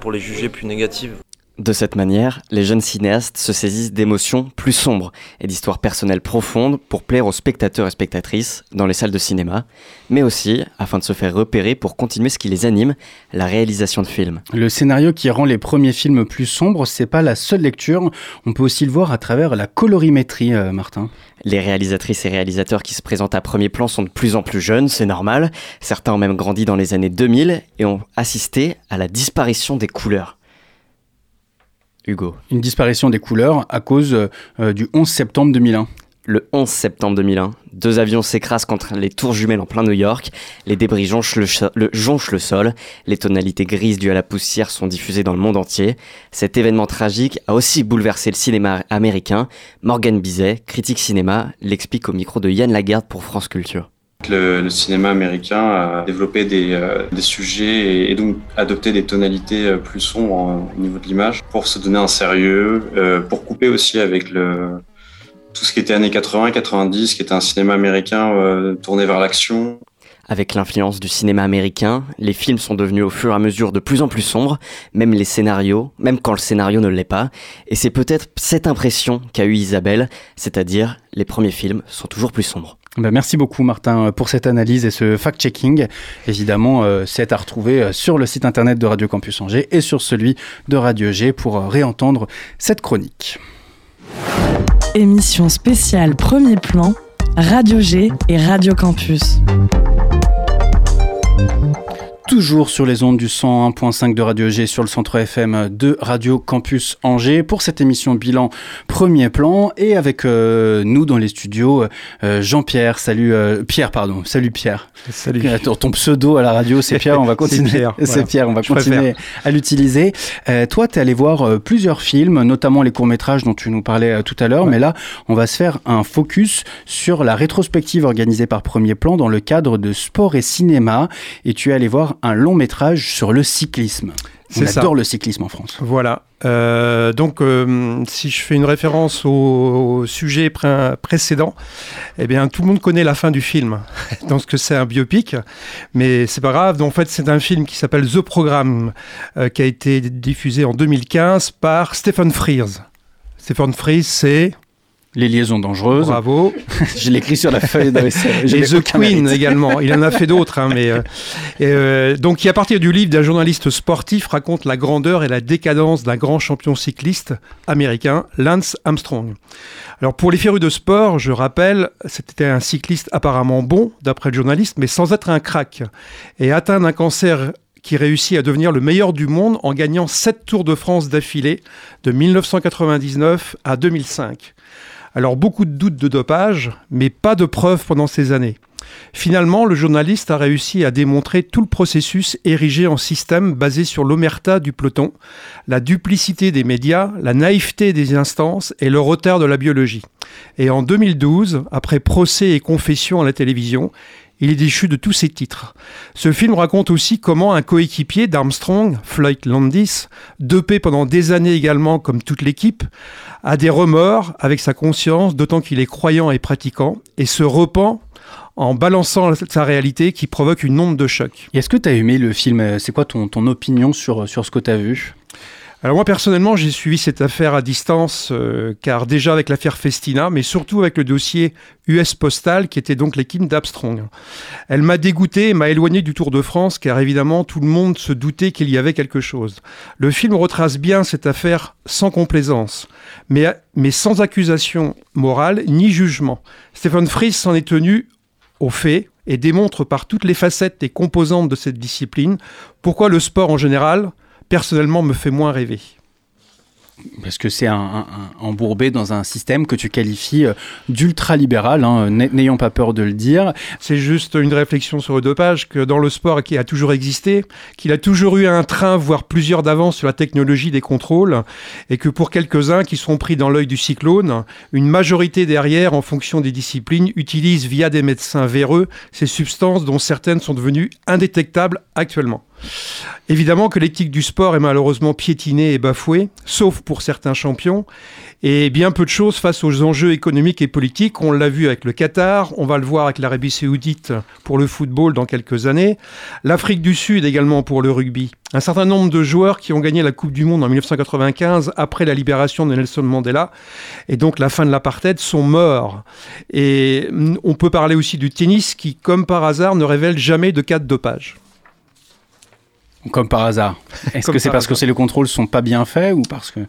pour les juger plus négatives. De cette manière, les jeunes cinéastes se saisissent d'émotions plus sombres et d'histoires personnelles profondes pour plaire aux spectateurs et spectatrices dans les salles de cinéma, mais aussi afin de se faire repérer pour continuer ce qui les anime, la réalisation de films. Le scénario qui rend les premiers films plus sombres, c'est pas la seule lecture. On peut aussi le voir à travers la colorimétrie, euh, Martin. Les réalisatrices et réalisateurs qui se présentent à premier plan sont de plus en plus jeunes, c'est normal. Certains ont même grandi dans les années 2000 et ont assisté à la disparition des couleurs. Hugo. Une disparition des couleurs à cause euh, du 11 septembre 2001. Le 11 septembre 2001, deux avions s'écrasent contre les tours jumelles en plein New York, les débris jonchent le- jonchent le sol, les tonalités grises dues à la poussière sont diffusées dans le monde entier. Cet événement tragique a aussi bouleversé le cinéma américain. Morgan Bizet, critique cinéma, l'explique au micro de Yann Lagarde pour France Culture. Le, cinéma américain a développé des, euh, sujets et, donc adopté des tonalités euh, plus sombres euh, au niveau de l'image pour se donner un sérieux, euh, pour couper aussi avec le, tout ce qui était années 80 et 90, qui était un cinéma américain tourné vers l'action. Avec l'influence du cinéma américain, les films sont devenus au fur et à mesure de plus en plus sombres, même les scénarios, même quand le scénario ne l'est pas. Et c'est peut-être cette impression qu'a eue Isabelle, c'est-à-dire les premiers films sont toujours plus sombres. Ben, merci beaucoup Martin pour cette analyse et ce fact-checking. Évidemment, euh, c'est à retrouver euh, sur le site internet de Radio Campus Angers et sur celui de Radio G pour euh, réentendre cette chronique. Émission spéciale Premier Plan, Radio G et Radio Campus. Toujours sur les ondes du 101.5 de Radio G sur le centre FM de Radio Campus Angers pour cette émission bilan premier plan et avec euh, nous dans les studios euh, Jean-Pierre, salut euh, Pierre pardon, salut Pierre. Salut. Attends, ton pseudo à la radio c'est Pierre, on va [LAUGHS] C'est continuer. Pierre, [LAUGHS] C'est voilà. Pierre, on va Je continuer préfère. à l'utiliser. Toi, tu es allé voir plusieurs films, notamment les courts-métrages dont tu nous parlais tout à l'heure, mais là, on va se faire un focus sur la rétrospective organisée par Premier Plan dans le cadre de sport et cinéma et tu es allé voir un long métrage sur le cyclisme. On ça. adore le cyclisme en France. Voilà. Euh, donc, euh, si je fais une référence au, au sujet pré- précédent, eh bien, tout le monde connaît la fin du film. [LAUGHS] Donc, que c'est un biopic, mais c'est pas grave. En fait, c'est un film qui s'appelle The Programme, euh, qui a été diffusé en 2015 par Stephen Frears. Stephen Frears, c'est Les liaisons dangereuses. Bravo. [LAUGHS] je l'ai écrit sur la feuille de [LAUGHS] Et The Queen également. Il en a fait [LAUGHS] d'autres. hein, mais, euh, et, euh, donc, qui, à partir du livre d'un journaliste sportif, raconte la grandeur et la décadence d'un grand champion cycliste américain, Lance Armstrong. Alors, pour les férus de sport, je rappelle, c'était un cycliste apparemment bon, d'après le journaliste, mais sans être un crack. Et atteint d'un cancer qui réussit à devenir le meilleur du monde en gagnant 7 Tours de France d'affilée de 1999 à 2005. Alors beaucoup de doutes de dopage, mais pas de preuves pendant ces années. Finalement, le journaliste a réussi à démontrer tout le processus érigé en système basé sur l'omerta du peloton, la duplicité des médias, la naïveté des instances et le retard de la biologie. Et en 2012, après procès et confession à la télévision, il est déchu de tous ses titres. Ce film raconte aussi comment un coéquipier d'Armstrong, Floyd Landis, dopé pendant des années également comme toute l'équipe, a des remords avec sa conscience, d'autant qu'il est croyant et pratiquant, et se repent en balançant sa réalité qui provoque une onde de choc. Est-ce que tu as aimé le film? Euh, C'est quoi ton, ton opinion sur, sur ce que tu as vu? Alors moi personnellement, j'ai suivi cette affaire à distance, euh, car déjà avec l'affaire Festina, mais surtout avec le dossier US Postal, qui était donc l'équipe d'Abstrong. Elle m'a dégoûté et m'a éloigné du Tour de France, car évidemment tout le monde se doutait qu'il y avait quelque chose. Le film retrace bien cette affaire sans complaisance, mais, sans accusation morale ni jugement. Stephen Fries s'en est tenu aux faits et démontre par toutes les facettes et composantes de cette discipline pourquoi le sport en général, personnellement me fait moins rêver. Parce que c'est un, un, embourbé dans un système que tu qualifies euh, d'ultra-libéral, hein, n'ayant pas peur de le dire. C'est juste une réflexion sur le dopage, que dans le sport qui a toujours existé, qu'il a toujours eu un train, voire plusieurs d'avance sur la technologie des contrôles, et que pour quelques-uns qui sont pris dans l'œil du cyclone, une majorité derrière, en fonction des disciplines, utilise via des médecins véreux ces substances dont certaines sont devenues indétectables actuellement. Évidemment que l'éthique du sport est malheureusement piétinée et bafouée, sauf pour certains champions, et bien peu de choses face aux enjeux économiques et politiques. On l'a vu avec le Qatar, on va le voir avec l'Arabie saoudite pour le football dans quelques années, l'Afrique du Sud également pour le rugby. Un certain nombre de joueurs qui ont gagné la Coupe du Monde en 1995 après la libération de Nelson Mandela et donc la fin de l'apartheid sont morts. Et on peut parler aussi du tennis qui, comme par hasard, ne révèle jamais de cas de dopage. Comme par hasard. [LAUGHS] Est-ce que c'est parce que les contrôles sont pas bien faits ou parce que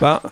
bah,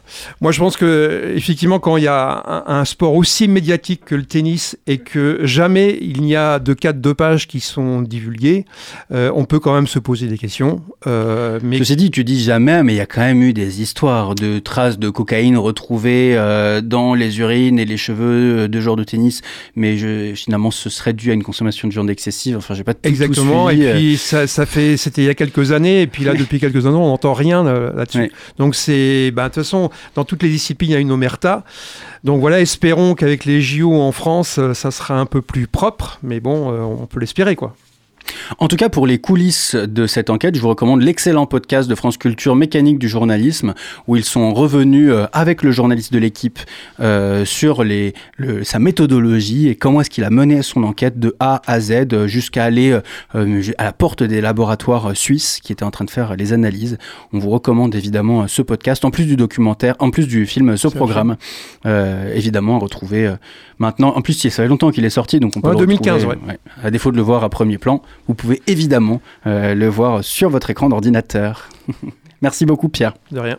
moi, je pense que effectivement, quand il y a un, sport aussi médiatique que le tennis et que jamais il n'y a de cas de dopage qui sont divulgués, euh, on peut quand même se poser des questions. Euh, mais ceci dit, tu dis jamais, mais il y a quand même eu des histoires de traces de cocaïne retrouvées euh, dans les urines et les cheveux de joueurs de tennis. Mais je, finalement, ce serait dû à une consommation de viande excessive. Enfin, j'ai pas tout, exactement. Tout et puis ça, ça fait, c'était il y a quelques années, et puis là, depuis quelques années, on n'entend rien là-dessus. Donc c'est bah, toute façon, dans toutes les disciplines, il y a une omerta. Donc voilà, espérons qu'avec les JO en France, euh, ça sera un peu plus propre, mais bon, euh, on peut l'espérer, quoi. En tout cas, pour les coulisses de cette enquête, je vous recommande l'excellent podcast de France Culture Mécanique du journalisme, où ils sont revenus euh, avec le journaliste de l'équipe euh, sur les, sa méthodologie et comment est-ce qu'il a mené son enquête de A à Z jusqu'à aller euh, à la porte des laboratoires suisses qui étaient en train de faire les analyses. On vous recommande évidemment ce podcast, en plus du documentaire, en plus du film, ce programme, évidemment à retrouver maintenant. En plus, ça fait longtemps qu'il est sorti, donc on peut le 2015, ouais. À défaut de le voir à premier plan, vous pouvez évidemment euh, le voir sur votre écran d'ordinateur. [LAUGHS] Merci beaucoup Pierre. De rien.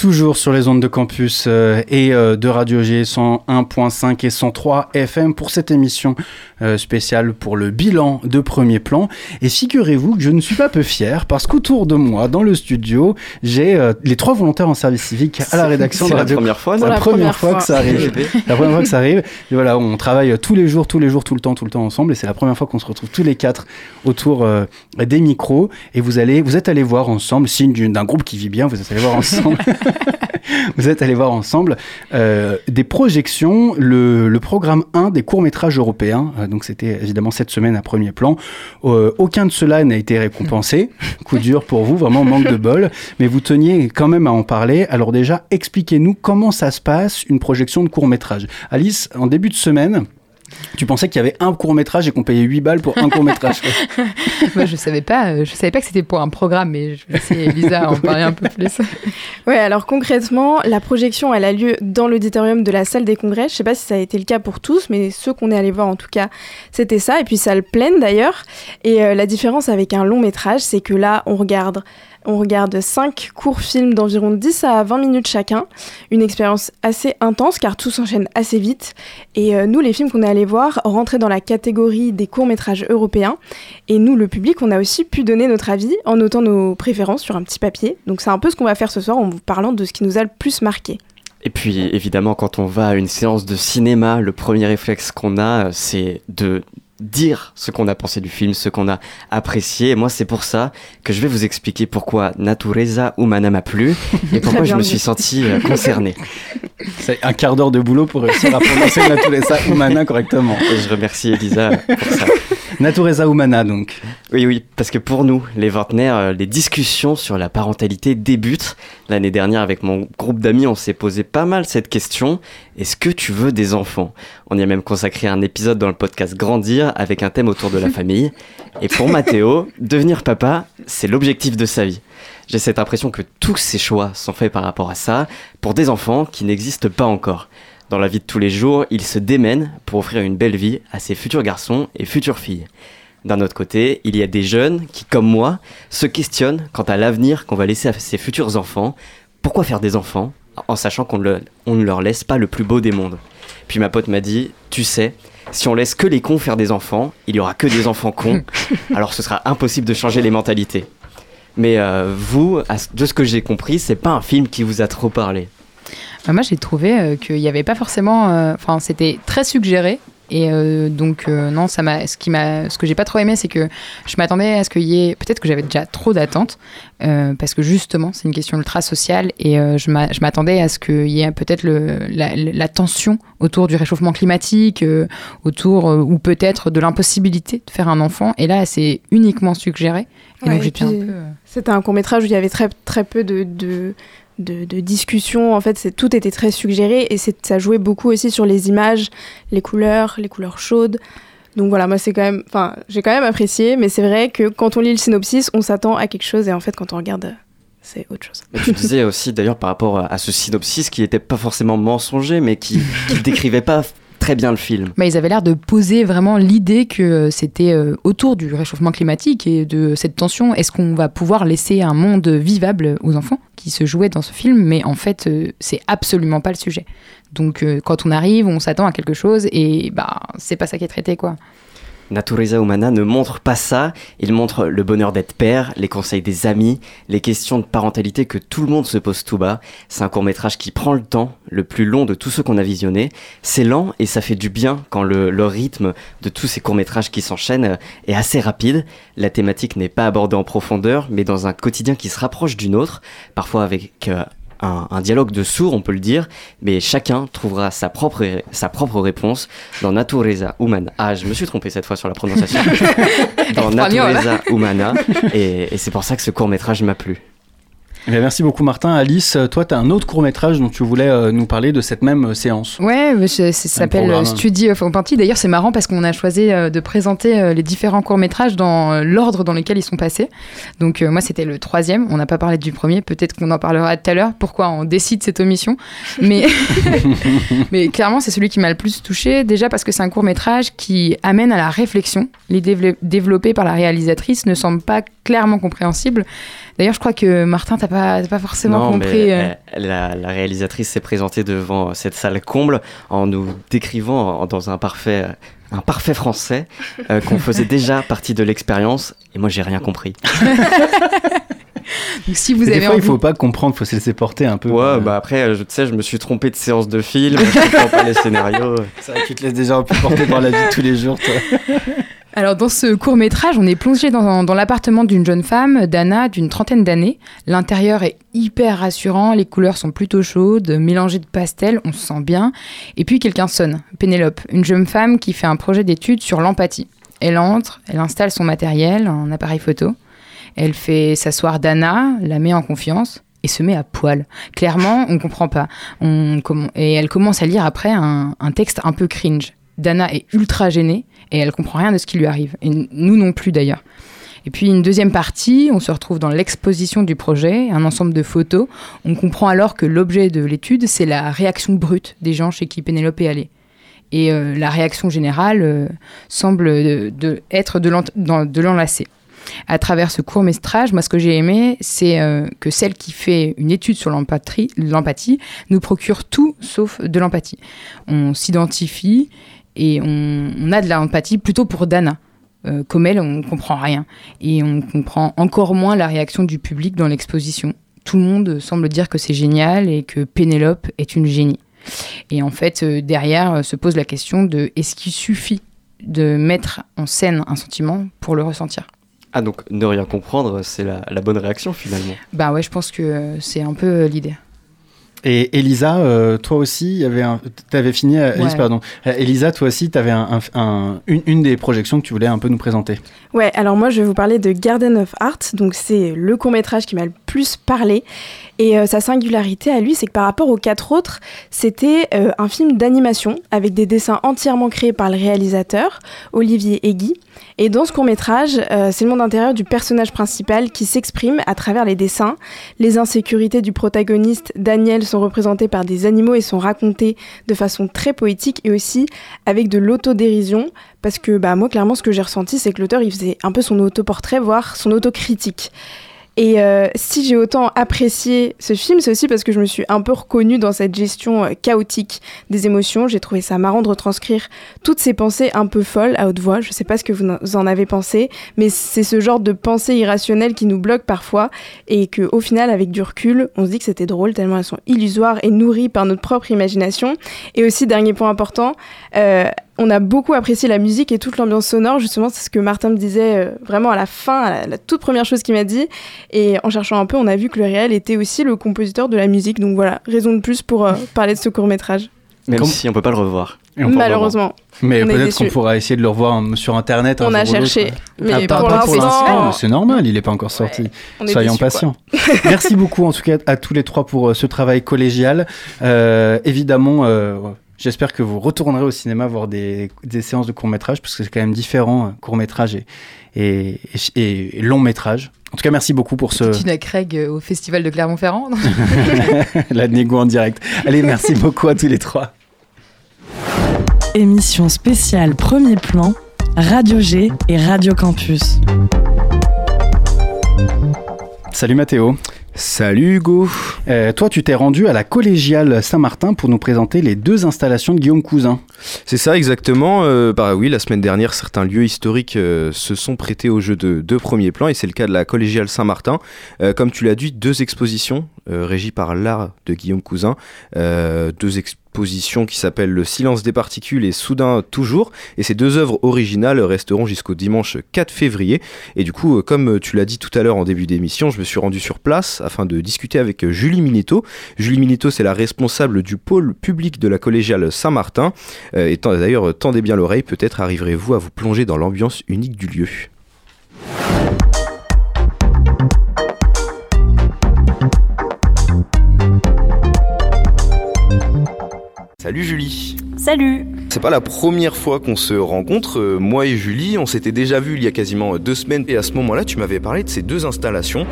Toujours sur les ondes de campus euh, et euh, de Radio G 101.5 et 103 FM pour cette émission euh, spéciale pour le bilan de premier plan. Et figurez-vous que je ne suis pas peu fier parce qu'autour de moi, dans le studio, j'ai les trois volontaires en service civique à la rédaction de Radio. La première fois, la, la première, fois, que ça arrive. [LAUGHS] la première fois que ça arrive. Et voilà, on travaille tous les jours, tous les jours, tout le temps, tout le temps ensemble. Et c'est la première fois qu'on se retrouve tous les quatre autour des micros. Et vous allez, vous êtes allés voir ensemble, signe d'un groupe qui vit bien, vous êtes allés voir ensemble. [LAUGHS] [LAUGHS] vous êtes allés voir ensemble euh, des projections, le, le, programme 1 des courts-métrages européens. Euh, donc c'était évidemment cette semaine à premier plan. Euh, aucun de cela n'a été récompensé. [LAUGHS] Coup dur pour vous, vraiment manque de bol. Mais vous teniez quand même à en parler. Alors déjà, expliquez-nous comment ça se passe, une projection de court-métrage. Alice, en début de semaine, tu pensais qu'il y avait un court métrage et qu'on payait 8 balles pour un court métrage [LAUGHS] Moi, je savais pas. Euh, je savais pas que c'était pour un programme, mais je vais laisser Elisa en parler un peu plus. [LAUGHS] ouais, alors concrètement, la projection, elle a lieu dans l'auditorium de la salle des congrès. Je sais pas si ça a été le cas pour tous, mais ceux qu'on est allés voir, en tout cas, c'était ça. Et puis salle pleine d'ailleurs. Et euh, la différence avec un long métrage, c'est que là, on regarde on regarde 5 courts films d'environ 10 à 20 minutes chacun. Une expérience assez intense car tout s'enchaîne assez vite. Et euh, nous, les films qu'on est allés voir rentraient dans la catégorie des courts-métrages européens. Et nous, le public, on a aussi pu donner notre avis en notant nos préférences sur un petit papier. Donc c'est un peu ce qu'on va faire ce soir en vous parlant de ce qui nous a le plus marqué. Et puis évidemment, quand on va à une séance de cinéma, le premier réflexe qu'on a, c'est de dire ce qu'on a pensé du film, ce qu'on a apprécié. Et moi, c'est pour ça que je vais vous expliquer pourquoi Natureza Humana m'a plu [LAUGHS] et pourquoi je me suis senti euh, concerné. C'est un quart d'heure de boulot pour réussir à prononcer Natureza Humana correctement. Et je remercie Elisa pour ça. Natureza Humana, donc. Oui, oui, parce que pour nous, les vingtenaires, euh, les discussions sur la parentalité débutent. L'année dernière, avec mon groupe d'amis, on s'est posé pas mal cette question. Est-ce que tu veux des enfants? On y a même consacré un épisode dans le podcast Grandir avec un thème autour de la famille. Et pour Mathéo, devenir papa, c'est l'objectif de sa vie. J'ai cette impression que tous ses choix sont faits par rapport à ça, pour des enfants qui n'existent pas encore. Dans la vie de tous les jours, il se démène pour offrir une belle vie à ses futurs garçons et futures filles. D'un autre côté, il y a des jeunes qui, comme moi, se questionnent quant à l'avenir qu'on va laisser à ses futurs enfants. Pourquoi faire des enfants en sachant qu'on ne leur laisse pas le plus beau des mondes? Puis ma pote m'a dit, tu sais, si on laisse que les cons faire des enfants, il y aura que des enfants cons, [LAUGHS] alors ce sera impossible de changer les mentalités. Mais euh, vous, de ce que j'ai compris, c'est pas un film qui vous a trop parlé. Bah, moi, j'ai trouvé euh, qu'il n'y avait pas forcément. Euh, enfin, c'était très suggéré. Et euh, donc, non, ça m'a, ce, qui m'a, ce que j'ai pas trop aimé, c'est que je m'attendais à ce qu'il y ait. Peut-être que j'avais déjà trop d'attentes, parce que justement, c'est une question ultra sociale. Et je, m'attendais à ce qu'il y ait peut-être le, la, tension autour du réchauffement climatique, autour. ou peut-être de l'impossibilité de faire un enfant. Et là, c'est uniquement suggéré. Et donc, j'étais un peu. C'était un court-métrage où il y avait très, très peu de, de de, de discussion. En fait, tout était très suggéré et ça jouait beaucoup aussi sur les images, les couleurs, les couleurs chaudes. Donc voilà, moi c'est quand même, enfin, j'ai quand même apprécié, mais c'est vrai que quand on lit le synopsis, on s'attend à quelque chose et en fait, quand on regarde, c'est autre chose. tu disais aussi d'ailleurs par rapport à ce synopsis qui n'était pas forcément mensonger, mais qui, qui décrivait pas bien le film. Mais ils avaient l'air de poser vraiment l'idée que c'était euh, autour du réchauffement climatique et de cette tension. Est-ce qu'on va pouvoir laisser un monde vivable aux enfants qui se jouaient dans ce film? Mais en fait, euh, c'est absolument pas le sujet. Donc euh, quand on arrive, on s'attend à quelque chose et bah c'est pas ça qui est traité quoi. Natureza Humana ne montre pas ça, il montre le bonheur d'être père, les conseils des amis, les questions de parentalité que tout le monde se pose tout bas. C'est un court métrage qui prend le temps, le plus long de tous ceux qu'on a visionnés. C'est lent et ça fait du bien quand le, rythme de tous ces courts métrages qui s'enchaînent est assez rapide. La thématique n'est pas abordée en profondeur, mais dans un quotidien qui se rapproche d'une autre, parfois avec euh, un, dialogue de sourds, on peut le dire, mais chacun trouvera sa propre, sa propre réponse dans Natureza Humana. Ah, je me suis trompé cette fois sur la prononciation. [LAUGHS] dans Natureza Humana, et c'est pour ça que ce court métrage m'a plu. Eh merci beaucoup Martin. Alice, toi tu as un autre court métrage dont tu voulais euh, nous parler de cette même euh, séance. Ouais, ça s'appelle euh, Study of Party. D'ailleurs c'est marrant parce qu'on a choisi de présenter les différents courts métrages dans l'ordre dans lequel ils sont passés. Donc moi c'était le troisième, on n'a pas parlé du premier, peut-être qu'on en parlera tout à l'heure, pourquoi on décide cette omission? Mais, [LAUGHS] [LAUGHS] Mais clairement c'est celui qui m'a le plus touché, déjà parce que c'est un court métrage qui amène à la réflexion. L'idée développée par la réalisatrice ne semble pas clairement compréhensible. D'ailleurs, je crois que Martin, t'as pas, pas forcément compris. Euh. la, réalisatrice s'est présentée devant cette salle comble en nous décrivant dans un parfait, un parfait français euh, qu'on [LAUGHS] faisait déjà partie de l'expérience. Et moi, j'ai rien compris. [LAUGHS] Donc, si vous avez des fois, il faut pas comprendre, il faut se laisser porter un peu. Ouais, bah après, je, tu sais, je me suis trompé de séance de film, je comprends pas les scénarios. C'est vrai que tu te laisses déjà un peu porter par la vie de tous les jours, toi. [LAUGHS] Alors dans ce court métrage, on est plongé dans, l'appartement d'une jeune femme, Dana, d'une trentaine d'années. L'intérieur est hyper rassurant, les couleurs sont plutôt chaudes, mélangées de pastels, on se sent bien. Et puis quelqu'un sonne, Pénélope, une jeune femme qui fait un projet d'étude sur l'empathie. Elle entre, elle installe son matériel, un appareil photo. Elle fait s'asseoir Dana, la met en confiance et se met à poil. Clairement, on comprend pas. et elle commence à lire après un texte un peu cringe. Dana est ultra gênée et elle comprend rien de ce qui lui arrive. Et nous non plus d'ailleurs. Et puis une deuxième partie, on se retrouve dans l'exposition du projet, un ensemble de photos. On comprend alors que l'objet de l'étude, c'est la réaction brute des gens chez qui Pénélope est allée. Et euh, la réaction générale euh, semble de, être de l'enlacer. À travers ce court métrage, moi ce que j'ai aimé, c'est euh, que celle qui fait une étude sur l'empathie nous procure tout sauf de l'empathie. On s'identifie et on, a de l'empathie plutôt pour Dana. Euh, comme elle, on ne comprend rien. Et on comprend encore moins la réaction du public dans l'exposition. Tout le monde semble dire que c'est génial et que Pénélope est une génie. Et en fait, euh, derrière euh, se pose la question de est-ce qu'il suffit de mettre en scène un sentiment pour le ressentir? Ah, donc ne rien comprendre, c'est la, la bonne réaction finalement Bah ouais, je pense que c'est un peu l'idée. Et Elisa, euh, toi aussi, tu avais fini, Elisa, pardon. Elisa, toi aussi, tu avais un, une, une, des projections que tu voulais un peu nous présenter. Ouais, alors moi, je vais vous parler de Garden of Art. Donc, c'est le court-métrage qui m'a le plus parlé. Et sa singularité à lui, c'est que par rapport aux quatre autres, c'était un film d'animation avec des dessins entièrement créés par le réalisateur, Olivier Egui. Et dans ce court métrage, euh, c'est le monde intérieur du personnage principal qui s'exprime à travers les dessins. Les insécurités du protagoniste Daniel sont représentées par des animaux et sont racontées de façon très poétique et aussi avec de l'autodérision. Parce que bah, moi, clairement, ce que j'ai ressenti, c'est que l'auteur, il faisait un peu son autoportrait, voire son autocritique. Et euh, si j'ai autant apprécié ce film, c'est aussi parce que je me suis un peu reconnue dans cette gestion euh, chaotique des émotions. J'ai trouvé ça marrant de retranscrire toutes ces pensées un peu folles à haute voix. Je sais pas ce que vous en avez pensé, mais c'est ce genre de pensées irrationnelles qui nous bloquent parfois et que, au final, avec du recul, on se dit que c'était drôle tellement elles sont illusoires et nourries par notre propre imagination. Et aussi, dernier point important, euh, on a beaucoup apprécié la musique et toute l'ambiance sonore. Justement, c'est ce que Martin me disait euh, vraiment à la fin, la, toute première chose qu'il m'a dit. Et en cherchant un peu, on a vu que le réel était aussi le compositeur de la musique. Donc voilà, raison de plus pour euh, [LAUGHS] parler de ce court métrage. Même si on peut pas le revoir. Malheureusement. Mais peut-être qu'on pourra essayer de le revoir sur internet. On a cherché, mais pour l'instant, c'est normal, il n'est pas encore sorti. Soyons patients. [LAUGHS] Merci beaucoup en tout cas à tous les trois pour euh, ce travail collégial. évidemment J'espère que vous retournerez au cinéma voir des, des séances de court-métrage, parce que c'est quand même différent, euh, court-métrage et, et, et, long-métrage. En tout cas, merci beaucoup pour ce... Tina Craig euh, au Festival de Clermont-Ferrand. [LAUGHS] La négo en direct. Allez, merci [LAUGHS] beaucoup à tous les trois. Émission spéciale Premier Plan, Radio G et Radio Campus. Salut Mathéo. Salut Hugo. Euh, toi, tu t'es rendu à la collégiale Saint-Martin pour nous présenter les deux installations de Guillaume Cousin. C'est ça exactement. Euh, bah oui, la semaine dernière, certains lieux historiques euh, se sont prêtés au jeu de deux premiers plans et c'est le cas de la collégiale Saint-Martin. comme tu l'as dit, deux expositions régies par l'art de Guillaume Cousin, deux expositions position qui s'appelle Le silence des particules et Soudain toujours. Et ces deux œuvres originales resteront jusqu'au dimanche 4 février. Et du coup, euh, comme tu l'as dit tout à l'heure en début d'émission, je me suis rendu sur place afin de discuter avec euh, Julie Mineto. Julie Mineto, c'est la responsable du pôle public de la collégiale Saint-Martin. Euh, et d'ailleurs, tendez bien l'oreille, peut-être arriverez-vous à vous plonger dans l'ambiance unique du lieu. Salut Julie. Salut. C'est pas la première fois qu'on se rencontre. Euh, moi et Julie, on s'était déjà vu il y a quasiment deux semaines et à ce moment-là, tu m'avais parlé de ces deux installations.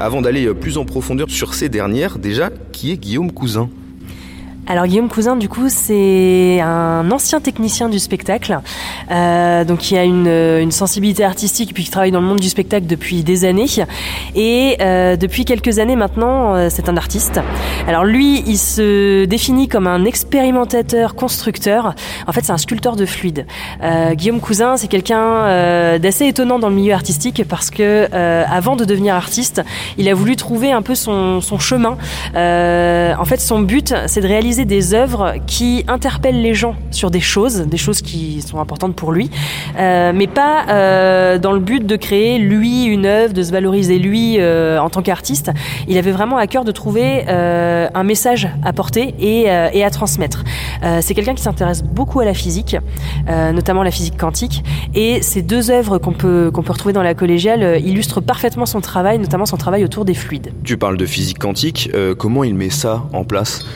Avant d'aller euh, plus en profondeur sur ces dernières, déjà, qui est Guillaume Cousin? Alors Guillaume Cousin, du coup, c'est un ancien technicien du spectacle, euh, donc qui a une, une, sensibilité artistique puis qui travaille dans le monde du spectacle depuis des années. Et euh, depuis quelques années maintenant, euh, c'est un artiste. Alors lui, il se définit comme un expérimentateur constructeur. En fait, c'est un sculpteur de fluide. Euh, Guillaume Cousin, c'est quelqu'un euh, d'assez étonnant dans le milieu artistique parce que avant de devenir artiste, il a voulu trouver un peu son, son chemin. en fait, son but, c'est de réaliser des œuvres qui interpellent les gens sur des choses, des choses qui sont importantes pour lui, euh, mais pas euh, dans le but de créer lui une œuvre, de se valoriser lui euh, en tant qu'artiste. Il avait vraiment à cœur de trouver un message à porter et, à transmettre. c'est quelqu'un qui s'intéresse beaucoup à la physique, notamment la physique quantique, et ces deux œuvres qu'on peut, qu'on peut retrouver dans la collégiale illustrent parfaitement son travail, notamment son travail autour des fluides. Tu parles de physique quantique, comment il met ça en place?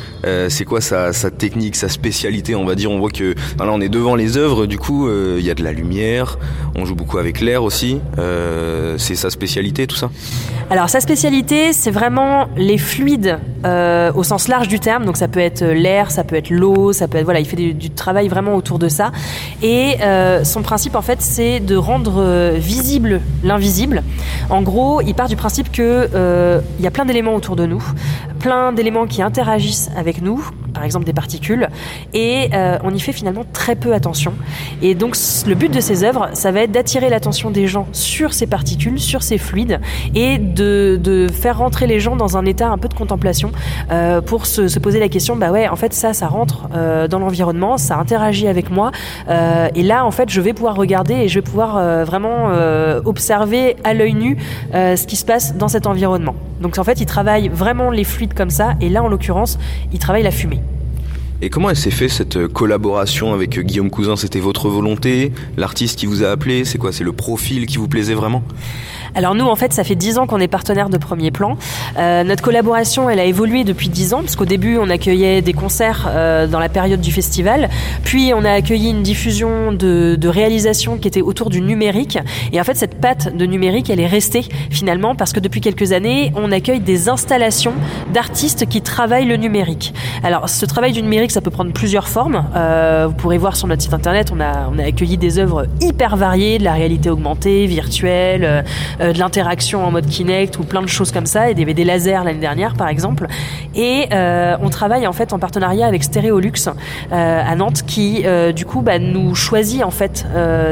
C'est quoi sa, technique, sa spécialité, on va dire. On voit que là, on est devant les œuvres, du coup, euh, il y a de la lumière, on joue beaucoup avec l'air aussi. Euh, c'est sa spécialité, tout ça Alors, sa spécialité, c'est vraiment les fluides euh, au sens large du terme. Donc, ça peut être l'air, ça peut être l'eau, ça peut être. Voilà, il fait du, travail vraiment autour de ça. Et son principe, en fait, c'est de rendre visible l'invisible. En gros, il part du principe que il y a plein d'éléments autour de nous, plein d'éléments qui interagissent avec nous par exemple des particules, et on y fait finalement très peu attention. Donc le but de ces œuvres, ça va être d'attirer l'attention des gens sur ces particules, sur ces fluides, et de, faire rentrer les gens dans un état un peu de contemplation pour se, se, poser la question, bah ouais, en fait ça, ça rentre dans l'environnement, ça interagit avec moi, et là en fait je vais pouvoir regarder et je vais pouvoir vraiment observer à l'œil nu ce qui se passe dans cet environnement. Donc en fait, il travaille vraiment les fluides comme ça, et là en l'occurrence, il travaille la fumée. Et comment elle s'est fait cette collaboration avec Guillaume Cousin? C'était votre volonté? L'artiste qui vous a appelé? C'est quoi? C'est le profil qui vous plaisait vraiment? Alors nous, en fait, ça fait 10 ans qu'on est partenaire de Premier Plan. Euh, notre collaboration, elle a évolué depuis 10 ans, parce qu'au début, on accueillait des concerts euh, dans la période du festival, puis on a accueilli une diffusion de, de réalisation qui était autour du numérique. Et en fait, cette patte de numérique, elle est restée finalement, parce que depuis quelques années, on accueille des installations d'artistes qui travaillent le numérique. Alors, ce travail du numérique, ça peut prendre plusieurs formes. Euh, vous pourrez voir sur notre site internet, on a, on a accueilli des œuvres hyper variées, de la réalité augmentée, virtuelle, euh, de l'interaction en mode Kinect ou plein de choses comme ça, et des, des lasers l'année dernière par exemple. Et euh, on travaille en fait en partenariat avec Stéréolux euh, à Nantes qui du coup bah, nous choisit en fait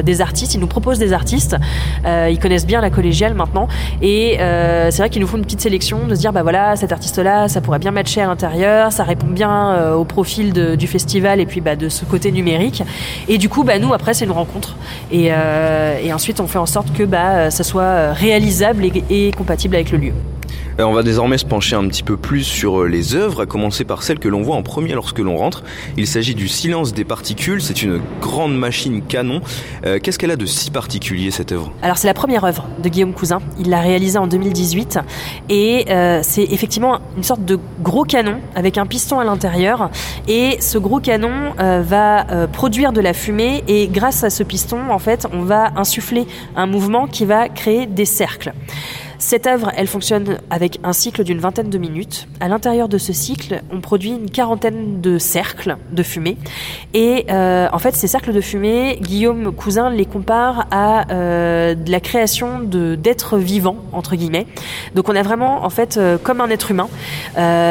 des artistes, ils nous proposent des artistes, ils connaissent bien la collégiale maintenant, et c'est vrai qu'ils nous font une petite sélection de se dire bah voilà cet artiste là ça pourrait bien matcher à l'intérieur, ça répond bien au profil de, du festival et puis bah, de ce côté numérique. Et du coup bah, nous après c'est une rencontre et, et ensuite on fait en sorte que bah, ça soit réalisable et, compatible avec le lieu. Euh, on va désormais se pencher un petit peu plus sur euh, les œuvres, à commencer par celle que l'on voit en premier lorsque l'on rentre. Il s'agit du Silence des particules, c'est une grande machine canon. Euh, qu'est-ce qu'elle a de si particulier cette œuvre? Alors c'est la première œuvre de Guillaume Cousin, il l'a réalisée en 2018 et c'est effectivement une sorte de gros canon avec un piston à l'intérieur et ce gros canon va produire de la fumée et grâce à ce piston en fait on va insuffler un mouvement qui va créer des cercles. Cette œuvre, elle fonctionne avec un cycle d'une vingtaine de minutes. À l'intérieur de ce cycle, on produit une quarantaine de cercles de fumée. Et euh, en fait, ces cercles de fumée, Guillaume Cousin les compare à euh, de la création de d'êtres vivants entre guillemets. Donc on a vraiment en fait euh, comme un être humain.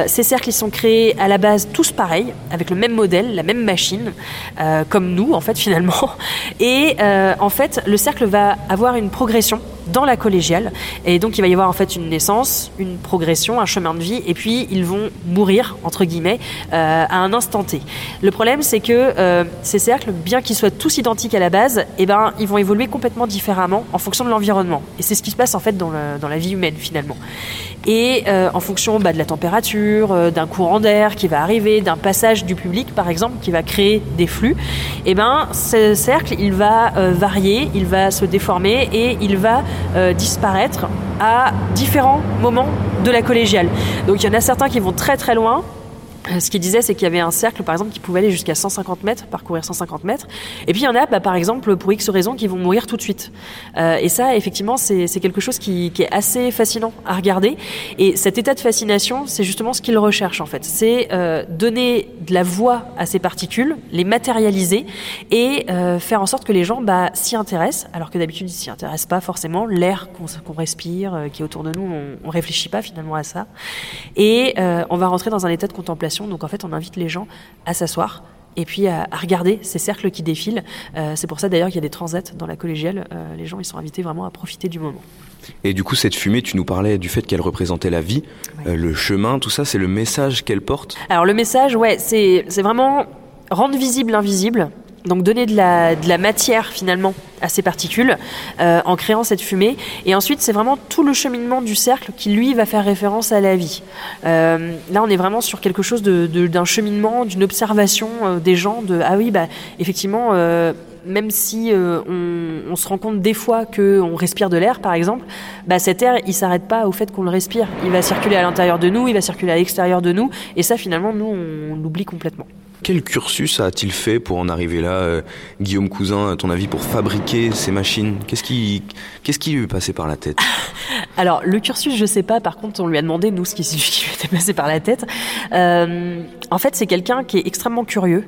ces cercles, ils sont créés à la base tous pareils, avec le même modèle, la même machine, comme nous en fait finalement. [LAUGHS] Et en fait, le cercle va avoir une progression dans la collégiale. Et donc il va y avoir en fait une naissance, une progression, un chemin de vie, et puis ils vont mourir, entre guillemets, euh, à un instant T. Le problème c'est que euh, ces cercles, bien qu'ils soient tous identiques à la base, eh ben, ils vont évoluer complètement différemment en fonction de l'environnement. Et c'est ce qui se passe en fait dans, dans la vie humaine finalement. Et euh, en fonction bah, de la température, d'un courant d'air qui va arriver, d'un passage du public par exemple qui va créer des flux, eh ben, ce cercle il va varier, il va se déformer et il va euh, disparaître à différents moments de la collégiale. Donc il y en a certains qui vont très très loin, ce qu'il disait, c'est qu'il y avait un cercle, par exemple, qui pouvait aller jusqu'à 150 mètres, parcourir 150 mètres. Et puis il y en a, bah, par exemple, pour X raisons, qui vont mourir tout de suite. Euh, et ça, effectivement, c'est quelque chose qui, qui, est assez fascinant à regarder. Et cet état de fascination, c'est justement ce qu'il recherche, en fait. C'est euh, donner de la voix à ces particules, les matérialiser et euh, faire en sorte que les gens bah, s'y intéressent, alors que d'habitude, ils s'y intéressent pas forcément. L'air qu'on respire, euh, qui est autour de nous, on, on réfléchit pas finalement à ça. Et euh, on va rentrer dans un état de contemplation donc en fait, on invite les gens à s'asseoir et puis à, regarder ces cercles qui défilent. Euh, c'est pour ça d'ailleurs qu'il y a des transats dans la collégiale. Euh, les gens ils sont invités vraiment à profiter du moment. Et du coup, cette fumée, tu nous parlais du fait qu'elle représentait la vie, euh, le chemin, tout ça, c'est le message qu'elle porte? Alors le message, ouais, c'est vraiment rendre visible l'invisible. Donc donner de la, matière finalement à ces particules euh, en créant cette fumée. Et ensuite, c'est vraiment tout le cheminement du cercle qui, lui, va faire référence à la vie. Euh, là, on est vraiment sur quelque chose d'un cheminement, d'une observation euh, des gens, de ah oui, bah, effectivement, même si on, on, se rend compte des fois qu'on respire de l'air, par exemple, bah, cet air, il s'arrête pas au fait qu'on le respire. Il va circuler à l'intérieur de nous, il va circuler à l'extérieur de nous, et ça, finalement, nous, on l'oublie complètement. Quel cursus a-t-il fait pour en arriver là euh, Guillaume Cousin, à ton avis, pour fabriquer ces machines? Qu'est-ce qui, qu'est-ce qui lui est passé par la tête? [LAUGHS] Alors, le cursus, je sais pas. Par contre, on lui a demandé, nous, [LAUGHS] ce qui, lui était passé par la tête. Euh, en fait, c'est quelqu'un qui est extrêmement curieux.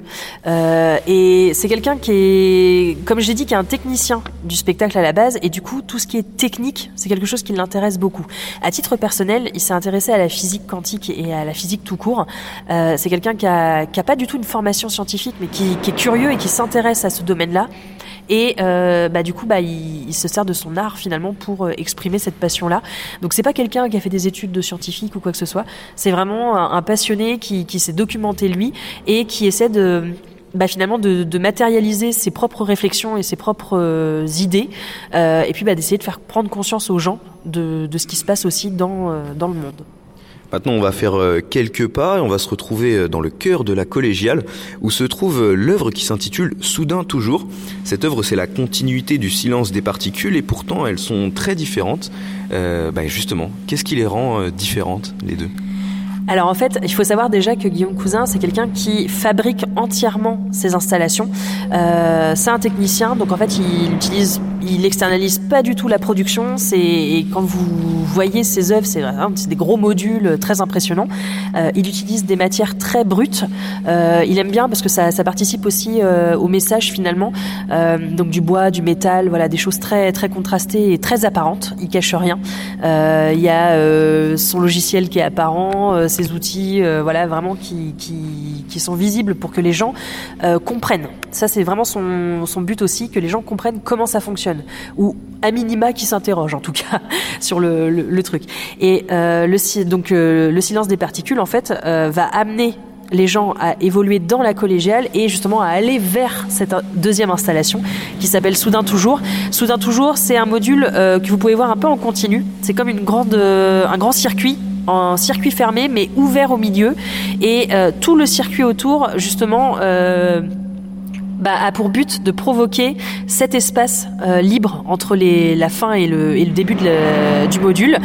Euh, et c'est quelqu'un qui est, comme je l'ai dit, qui est un technicien du spectacle à la base. Et du coup, tout ce qui est technique, c'est quelque chose qui l'intéresse beaucoup. À titre personnel, il s'est intéressé à la physique quantique et à la physique tout court. C'est quelqu'un qui a, qui a pas du tout une formation scientifique, mais qui, est curieux et qui s'intéresse à ce domaine-là. Et euh, bah, du coup, bah, il, se sert de son art finalement pour euh, exprimer cette passion-là. Donc c'est pas quelqu'un qui a fait des études de scientifique ou quoi que ce soit. C'est vraiment un, passionné qui, s'est documenté lui et qui essaie de bah, finalement de, matérialiser ses propres réflexions et ses propres euh, idées, et puis d'essayer de faire prendre conscience aux gens de, ce qui se passe aussi dans le monde. Maintenant, on va faire euh, quelques pas et on va se retrouver euh, dans le cœur de la collégiale où se trouve euh, l'œuvre qui s'intitule Soudain toujours. Cette œuvre, c'est la continuité du silence des particules et pourtant elles sont très différentes. Euh, bah, justement, qu'est-ce qui les rend différentes, les deux? Alors en fait, il faut savoir déjà que Guillaume Cousin, c'est quelqu'un qui fabrique entièrement ses installations. Euh, c'est un technicien, donc en fait, il utilise, il externalise pas du tout la production. C'est quand vous voyez ses œuvres, c'est des gros modules très impressionnants. Euh, il utilise des matières très brutes. Euh, il aime bien parce que ça, ça participe aussi euh, au message finalement. Euh, donc du bois, du métal, voilà, des choses très très contrastées et très apparentes. Il cache rien. Euh, Il y a euh, son logiciel qui est apparent, ses outils, euh, voilà, vraiment qui, sont visibles pour que les gens euh, comprennent. Ça, c'est vraiment son, but aussi, que les gens comprennent comment ça fonctionne, ou à minima qui s'interrogent en tout cas [LAUGHS] sur le, truc. Et euh, le, donc le silence des particules, en fait, va amener les gens à évoluer dans la collégiale et justement à aller vers cette deuxième installation qui s'appelle Soudain Toujours. Soudain Toujours, c'est un module que vous pouvez voir un peu en continu. C'est comme une grande, un grand circuit en circuit fermé mais ouvert au milieu et euh, tout le circuit autour justement euh, bah, a pour but de provoquer cet espace euh, libre entre la fin et le, début du module.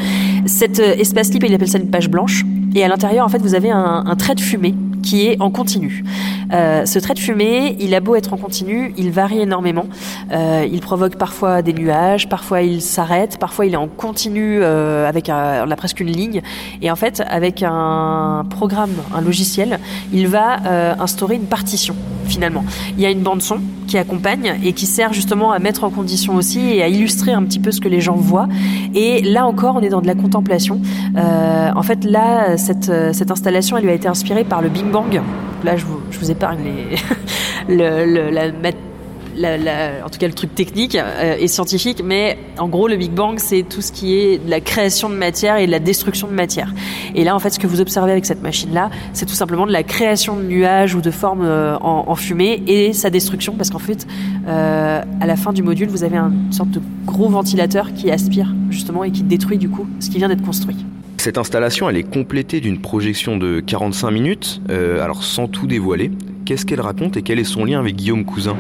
Cet espace libre, il appelle ça une page blanche. Et à l'intérieur, en fait, vous avez un trait de fumée qui est en continu. Euh, ce trait de fumée, il a beau être en continu, il varie énormément. Euh, il provoque parfois des nuages, parfois il s'arrête, parfois il est en continu euh, avec un- on a presque une ligne. Et en fait, avec un programme, un logiciel, il va instaurer une partition finalement. Il y a une bande son qui accompagne et qui sert justement à mettre en condition aussi et à illustrer un petit peu ce que les gens voient. Et là encore, on est dans de la contemplation. En fait, là, cette, cette installation, elle lui a été inspirée par le Big Bang. Là, je vous, je vous épargne [LAUGHS] le, en tout cas le truc technique euh, et scientifique, mais en gros le Big Bang c'est tout ce qui est de la création de matière et de la destruction de matière. Et là en fait ce que vous observez avec cette machine là, c'est tout simplement de la création de nuages ou de formes euh, en, en fumée et sa destruction parce qu'en fait euh, à la fin du module vous avez une sorte de gros ventilateur qui aspire justement et qui détruit du coup ce qui vient d'être construit. Cette installation, elle est complétée d'une projection de 45 minutes, euh, alors sans tout dévoiler. Qu'est-ce qu'elle raconte et quel est son lien avec Guillaume Cousin?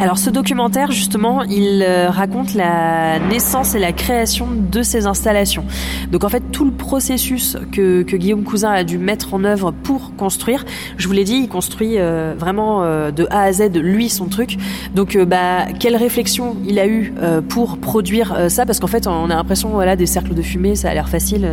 Alors ce documentaire, justement, il euh, raconte la naissance et la création de ces installations. Donc en fait, tout le processus que, que Guillaume Cousin a dû mettre en œuvre pour construire, je vous l'ai dit, il construit euh, vraiment euh, de A à Z, lui, son truc. Donc bah, quelle réflexion il a eu pour produire ça? Parce qu'en fait, on a l'impression, voilà, des cercles de fumée, ça a l'air facile.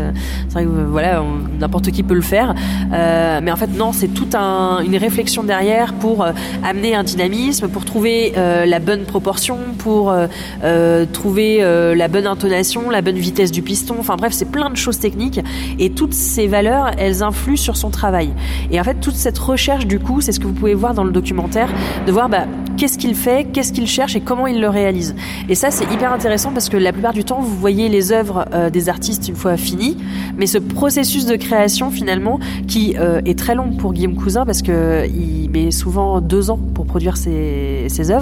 C'est vrai que voilà, n'importe qui peut le faire. Mais en fait, non, c'est toute un, une réflexion derrière pour amener un dynamisme, pour trouver euh, la bonne proportion, pour euh, euh, trouver la bonne intonation, la bonne vitesse du piston. Enfin bref, c'est plein de choses techniques. Et toutes ces valeurs, elles influent sur son travail. Et en fait, toute cette recherche, du coup, c'est ce que vous pouvez voir dans le documentaire, de voir bah, qu'est-ce qu'il fait, qu'est-ce qu'il cherche et comment il le réalise. Et ça, c'est hyper intéressant parce que la plupart du temps, vous voyez les œuvres des artistes une fois finies, mais ce processus de création, finalement, qui est très long pour Guillaume Cousin parce que il met souvent deux ans pour produire ses œuvres.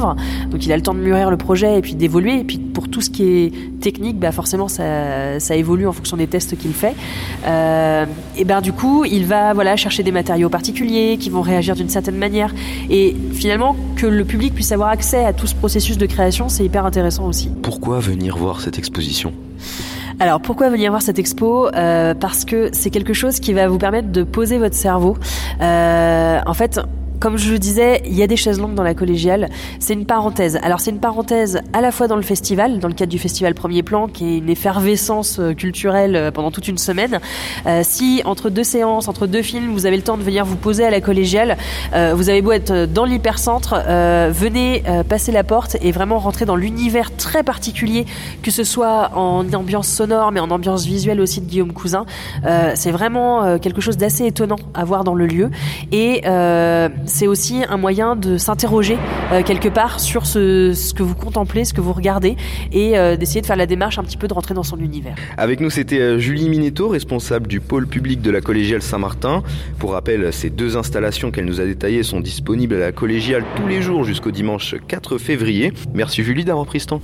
Donc il a le temps de mûrir le projet et puis d'évoluer. Et puis pour tout ce qui est technique, bah forcément ça, ça évolue en fonction des tests qu'il fait. Euh, et ben du coup, il va voilà chercher des matériaux particuliers qui vont réagir d'une certaine manière. Et finalement, que le public puisse avoir accès à tout ce processus de création, c'est hyper intéressant aussi. Pourquoi venir voir cette exposition? Alors pourquoi venir voir cette expo? Euh, Parce que c'est quelque chose qui va vous permettre de poser votre cerveau. Euh, en fait, comme je le disais, il y a des chaises longues dans la collégiale. C'est une parenthèse. Alors c'est une parenthèse à la fois dans le festival, dans le cadre du festival Premier Plan, qui est une effervescence euh, culturelle euh, pendant toute une semaine. Euh, si entre deux séances, entre deux films, vous avez le temps de venir vous poser à la collégiale, vous avez beau être dans l'hypercentre, venez passer la porte et vraiment rentrer dans l'univers très particulier, que ce soit en ambiance sonore, mais en ambiance visuelle aussi de Guillaume Cousin. c'est vraiment quelque chose d'assez étonnant à voir dans le lieu. Et c'est aussi un moyen de s'interroger euh, quelque part sur ce, que vous contemplez, ce que vous regardez, et euh, d'essayer de faire la démarche un petit peu de rentrer dans son univers. Avec nous, c'était euh, Julie Minetto, responsable du pôle public de la collégiale Saint-Martin. Pour rappel, ces deux installations qu'elle nous a détaillées sont disponibles à la collégiale tous les jours jusqu'au dimanche 4 février. Merci Julie d'avoir pris ce temps.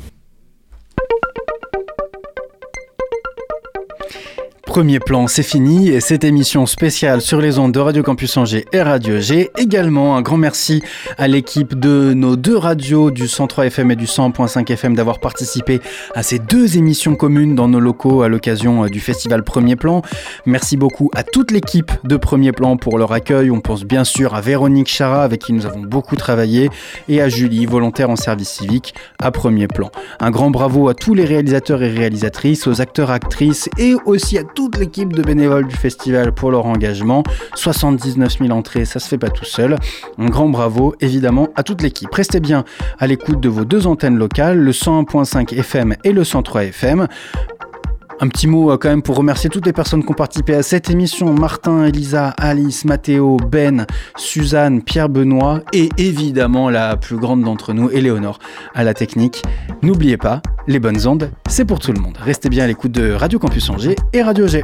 Premier plan, c'est fini et cette émission spéciale sur les ondes de Radio Campus Angers et Radio G. Également un grand merci à l'équipe de nos deux radios du 103 FM et du 100.5 FM d'avoir participé à ces deux émissions communes dans nos locaux à l'occasion euh, du festival Premier Plan. Merci beaucoup à toute l'équipe de Premier Plan pour leur accueil. On pense bien sûr à Véronique Chara avec qui nous avons beaucoup travaillé et à Julie, volontaire en service civique à Premier Plan. Un grand bravo à tous les réalisateurs et réalisatrices, aux acteurs, actrices et aussi à tous toute l'équipe de bénévoles du festival pour leur engagement. 79 000 entrées, ça se fait pas tout seul. Un grand bravo évidemment à toute l'équipe. Restez bien à l'écoute de vos deux antennes locales, le 101.5 FM et le 103 FM. Un petit mot euh, quand même pour remercier toutes les personnes qui ont participé à cette émission. Martin, Elisa, Alice, Mathéo, Ben, Suzanne, Pierre Benoît et évidemment la plus grande d'entre nous, Éléonore, à la technique. N'oubliez pas, les bonnes ondes, c'est pour tout le monde. Restez bien à l'écoute de Radio Campus Angers et Radio G.